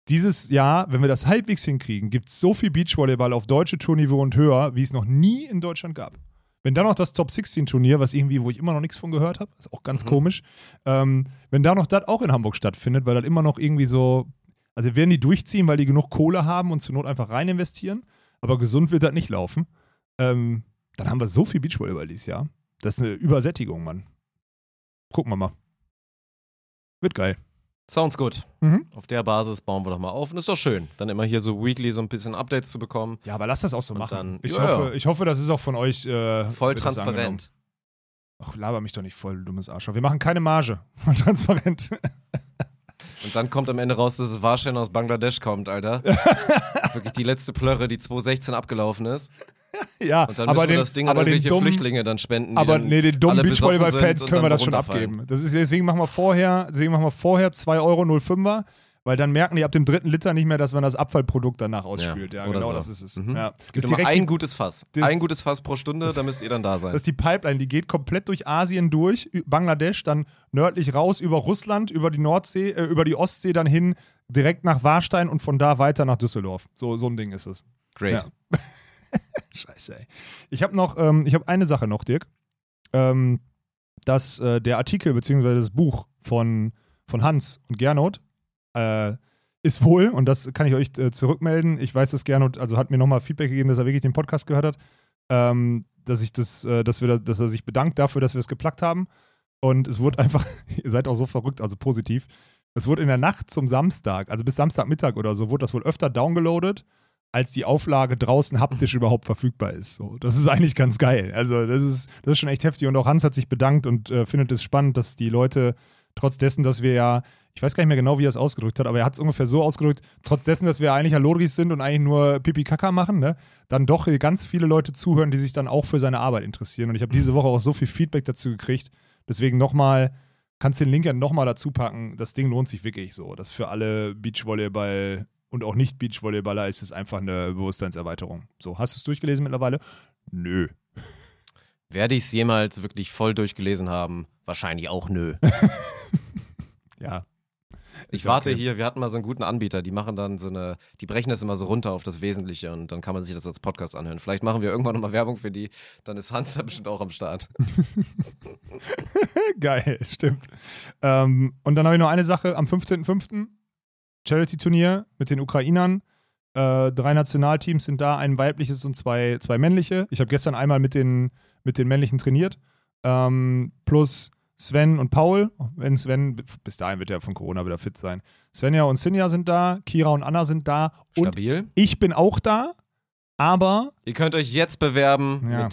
S2: dieses Jahr, wenn wir das halbwegs hinkriegen, gibt es so viel Beachvolleyball auf deutsche Tourniveau und höher, wie es noch nie in Deutschland gab. Wenn dann noch das Top 16 Turnier, was irgendwie, wo ich immer noch nichts von gehört habe, ist auch ganz
S1: Mhm.
S2: komisch, ähm, wenn da noch das auch in Hamburg stattfindet, weil das immer noch irgendwie so, also werden die durchziehen, weil die genug Kohle haben und zur Not einfach rein investieren, aber gesund wird das nicht laufen. Ähm, dann haben wir so viel Beachvolleyball dieses Jahr. Das ist eine Übersättigung, Mann. Gucken wir mal. Wird geil.
S1: Sounds gut.
S2: Mhm.
S1: Auf der Basis bauen wir doch mal auf. Und ist doch schön, dann immer hier so weekly so ein bisschen Updates zu bekommen.
S2: Ja, aber lass das auch so
S1: Und
S2: machen.
S1: dann-
S2: ich,
S1: Ja,
S2: hoffe,
S1: ja.
S2: ich hoffe, das ist auch von euch äh,
S1: Voll transparent.
S2: Ach, laber mich doch nicht voll, du dummes Arschloch. Wir machen keine Marge. Transparent.
S1: Und dann kommt am Ende raus, dass es Warstein aus Bangladesch kommt, Alter. Wirklich die letzte Plörre, die 2016 abgelaufen ist.
S2: ja,
S1: Und dann
S2: aber
S1: müssen wir
S2: den,
S1: das Ding an irgendwelche
S2: dummen,
S1: Flüchtlinge dann spenden. die
S2: aber
S1: dann
S2: nee, den dummen Beachvolleyball-Fans können wir das schon abgeben. Das ist, deswegen machen wir vorher, deswegen machen wir vorher 2 Euro 05er, weil dann merken die ab dem dritten Liter nicht mehr, dass man das Abfallprodukt danach ausspült. Ja,
S1: oder
S2: genau
S1: so.
S2: das ist es.
S1: Mhm.
S2: Ja.
S1: Es gibt immer ein gutes Fass. ein gutes Fass pro Stunde, da müsst ihr dann da sein.
S2: Das ist die Pipeline, die geht komplett durch Asien durch, Bangladesch, dann nördlich raus über Russland, über die Nordsee, äh, über die Ostsee, dann hin direkt nach Warstein und von da weiter nach Düsseldorf. So, so ein Ding ist es.
S1: Great.
S2: Ja. Scheiße, ey. Ich habe noch, ähm, ich habe eine Sache noch, Dirk. Ähm, dass äh, der Artikel bzw. das Buch von, von Hans und Gernot äh, ist wohl, und das kann ich euch äh, zurückmelden. Ich weiß, dass Gernot, also hat mir nochmal Feedback gegeben, dass er wirklich den Podcast gehört hat. ähm, dass ich das, äh, dass wir, da- dass er sich bedankt dafür, dass wir es geplackt haben. Und es wurde einfach, ihr seid auch so verrückt, also positiv. Es wurde in der Nacht zum Samstag, also bis Samstagmittag oder so, wurde das wohl öfter downgeloadet, als die Auflage draußen haptisch überhaupt verfügbar ist. So, das ist eigentlich ganz geil. Also, das ist, das ist schon echt heftig. Und auch Hans hat sich bedankt und äh, findet es spannend, dass die Leute, trotz dessen, dass wir ja, ich weiß gar nicht mehr genau, wie er es ausgedrückt hat, aber er hat es ungefähr so ausgedrückt, trotz dessen, dass wir eigentlich Halodris sind und eigentlich nur Pipi Kaka machen, ne, dann doch ganz viele Leute zuhören, die sich dann auch für seine Arbeit interessieren. Und ich habe diese Woche auch so viel Feedback dazu gekriegt. Deswegen nochmal, kannst den Link ja nochmal dazu packen. Das Ding lohnt sich wirklich so. Das für alle Beachvolleyball und auch nicht Beachvolleyballer ist es einfach eine Bewusstseinserweiterung. So, hast du es durchgelesen mittlerweile? Nö.
S1: Werde ich es jemals wirklich voll durchgelesen haben? Wahrscheinlich auch nö.
S2: Ja.
S1: Ich warte
S2: okay.
S1: hier, wir hatten mal so einen guten Anbieter, die machen dann so eine, die brechen das immer so runter auf das Wesentliche und dann kann man sich das als Podcast anhören. Vielleicht machen wir irgendwann nochmal Werbung für die, dann ist Hans da bestimmt auch am Start.
S2: Geil, stimmt. Ähm, und dann habe ich noch eine Sache. Am 15.05. Charity-Turnier mit den Ukrainern. Äh, drei Nationalteams sind da, ein weibliches und zwei, zwei männliche. Ich habe gestern einmal mit den, mit den männlichen trainiert. Ähm, plus Sven und Paul. Wenn Sven, bis dahin wird er von Corona wieder fit sein. Svenja und Sinja sind da, Kira und Anna sind da. Und
S1: Stabil.
S2: ich bin auch da. Aber
S1: Ihr könnt euch jetzt bewerben,
S2: Ja.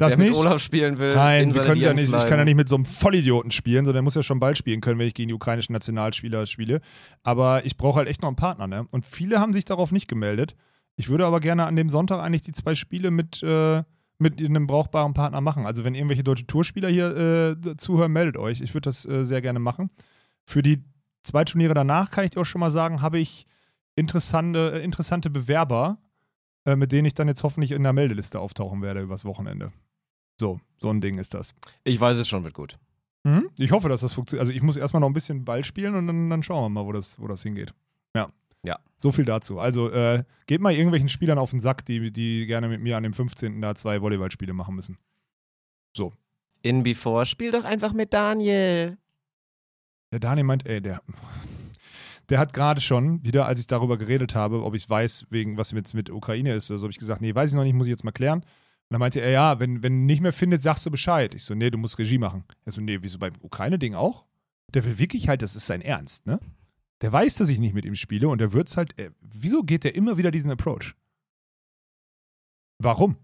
S2: Das nicht.
S1: Olaf spielen will.
S2: Nein,
S1: in
S2: wir können ja nicht. Ich kann ja nicht mit so einem Vollidioten spielen, sondern der muss ja schon bald spielen können, wenn ich gegen die ukrainischen Nationalspieler spiele. Aber ich brauche halt echt noch einen Partner, ne? Und viele haben sich darauf nicht gemeldet. Ich würde aber gerne an dem Sonntag eigentlich die zwei Spiele mit, äh, mit einem brauchbaren Partner machen. Also wenn irgendwelche deutsche Tourspieler hier äh, zuhören, meldet euch. Ich würde das äh, sehr gerne machen. Für die zwei Turniere danach kann ich dir auch schon mal sagen, habe ich interessante, äh, interessante Bewerber, äh, mit denen ich dann jetzt hoffentlich in der Meldeliste auftauchen werde übers Wochenende. So, so ein Ding ist das.
S1: Ich weiß es schon, wird gut.
S2: Mhm. Ich hoffe, dass das funktioniert. Also ich muss erstmal noch ein bisschen Ball spielen und dann, dann schauen wir mal, wo das, wo das hingeht. Ja.
S1: Ja.
S2: So viel dazu. Also äh, geht mal irgendwelchen Spielern auf den Sack, die, die gerne mit mir an dem 15. da zwei Volleyballspiele machen müssen. So.
S1: In Before, spiel doch einfach mit Daniel.
S2: Der Daniel meint, ey, der, der hat gerade schon, wieder als ich darüber geredet habe, ob ich weiß, wegen was jetzt mit Ukraine ist, also habe ich gesagt, nee, weiß ich noch nicht, muss ich jetzt mal klären. Und dann meinte er, ja, wenn, wenn nicht mehr findet, sagst du Bescheid. Ich so, nee, du musst Regie machen. Er so, nee, wieso beim Ukraine-Ding auch? Der will wirklich halt, das ist sein Ernst, ne? Der weiß, dass ich nicht mit ihm spiele und der wird's halt, äh, wieso geht der immer wieder diesen Approach? Warum?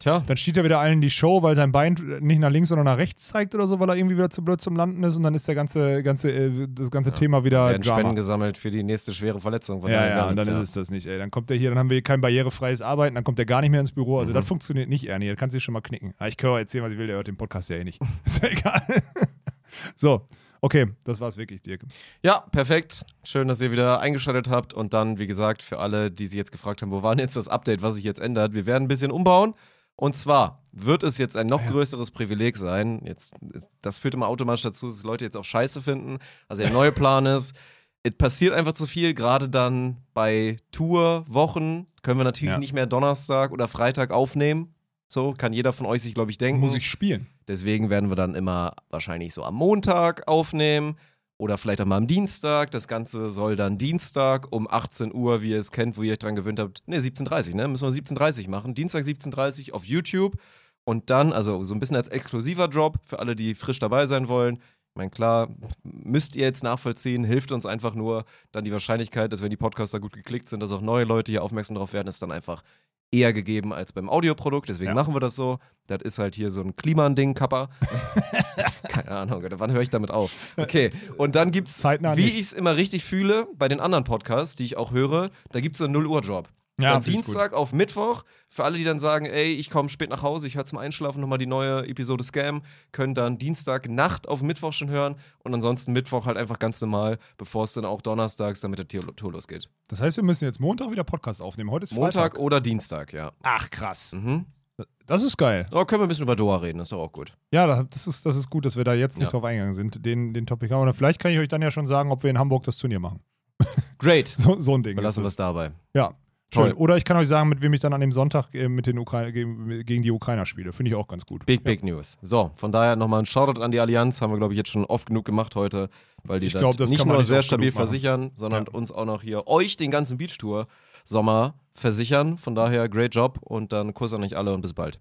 S1: Tja,
S2: Dann steht er wieder allen in die Show, weil sein Bein nicht nach links, sondern nach rechts zeigt oder so, weil er irgendwie wieder zu blöd zum Landen ist und dann ist der ganze, ganze, äh, das ganze
S1: Ja.
S2: Thema wieder
S1: werden
S2: Drama.
S1: Spenden gesammelt für die nächste schwere Verletzung. Von
S2: Ja, ja, und dann
S1: ja.
S2: ist es das nicht, ey. Dann kommt er hier, dann haben wir kein barrierefreies Arbeiten, dann kommt er gar nicht mehr ins Büro. Also
S1: Mhm.
S2: das funktioniert nicht, Ernie. Das kannst du schon mal knicken. Ah, ich kann auch erzählen, was ich will, der hört den Podcast ja eh nicht. Ist ja egal. so, okay, das war's wirklich, Dirk.
S1: Ja, perfekt. Schön, dass ihr wieder eingeschaltet habt. Und dann, wie gesagt, für alle, die sich jetzt gefragt haben, wo war denn jetzt das Update, was sich jetzt ändert, wir werden ein bisschen umbauen. Und zwar wird es jetzt ein noch größeres Privileg sein. Jetzt, das führt immer automatisch dazu, dass Leute jetzt auch Scheiße finden. Also der neue Plan ist, es passiert einfach zu viel. Gerade dann bei Tourwochen können wir natürlich
S2: Ja.
S1: nicht mehr Donnerstag oder Freitag aufnehmen. So kann jeder von euch sich, glaube ich, denken.
S2: Muss ich spielen?
S1: Deswegen werden wir dann immer wahrscheinlich so am Montag aufnehmen oder vielleicht auch mal am Dienstag. Das Ganze soll dann Dienstag um 18 Uhr, wie ihr es kennt, wo ihr euch dran gewöhnt habt. Ne, 17.30 ne? Müssen wir 17.30 machen. Dienstag 17.30 auf YouTube. Und dann, also so ein bisschen als exklusiver Drop für alle, die frisch dabei sein wollen. Ich meine, klar, müsst ihr jetzt nachvollziehen, hilft uns einfach nur. Dann die Wahrscheinlichkeit, dass wenn die Podcaster gut geklickt sind, dass auch neue Leute hier aufmerksam darauf werden, ist dann einfach eher gegeben als beim Audioprodukt. Deswegen
S2: Ja.
S1: machen wir das so. Das ist halt hier so ein Kliman-Ding, Kappa. Keine Ahnung, Alter, wann höre ich damit auf? Okay, und dann gibt's,
S2: Zeitnah
S1: wie ich es immer richtig fühle, bei den anderen Podcasts, die ich auch höre, da gibt's so einen 0-Uhr-Job.
S2: Ja,
S1: Von Dienstag auf Mittwoch, für alle, die dann sagen, ey, ich komme spät nach Hause, ich höre zum Einschlafen nochmal die neue Episode Scam, können dann Dienstag Nacht auf Mittwoch schon hören und ansonsten Mittwoch halt einfach ganz normal, bevor es dann auch donnerstags dann mit der Tour losgeht.
S2: Das heißt, wir müssen jetzt Montag wieder Podcast aufnehmen. Heute ist
S1: Montag
S2: Freitag.
S1: oder Dienstag, ja.
S2: Ach, krass.
S1: Mhm.
S2: Das ist geil.
S1: Oh, können wir ein bisschen über Doha reden, das ist doch auch gut.
S2: Ja, das- ist, das ist gut, dass wir da jetzt nicht
S1: Ja.
S2: drauf eingegangen sind, den, den Topic haben. Oder vielleicht kann ich euch dann ja schon sagen, ob wir in Hamburg das Turnier machen.
S1: Great.
S2: So, so ein Ding.
S1: Belassen wir es dabei.
S2: Ja.
S1: Toll.
S2: Schön. Oder ich kann euch sagen, mit wem ich dann an dem Sonntag äh, mit den Ukra gegen, gegen die Ukrainer spiele. Finde ich auch ganz gut.
S1: Big, big News. So, von daher nochmal ein Shoutout an die Allianz. Haben wir, glaube ich, jetzt schon oft genug gemacht heute, weil die
S2: Ich glaub, das
S1: nicht nur
S2: nicht
S1: sehr stabil versichern, sondern
S2: Ja.
S1: uns auch noch hier euch den ganzen Beachtour Sommer versichern. Von daher, great Job und dann Kuss an euch alle und bis bald.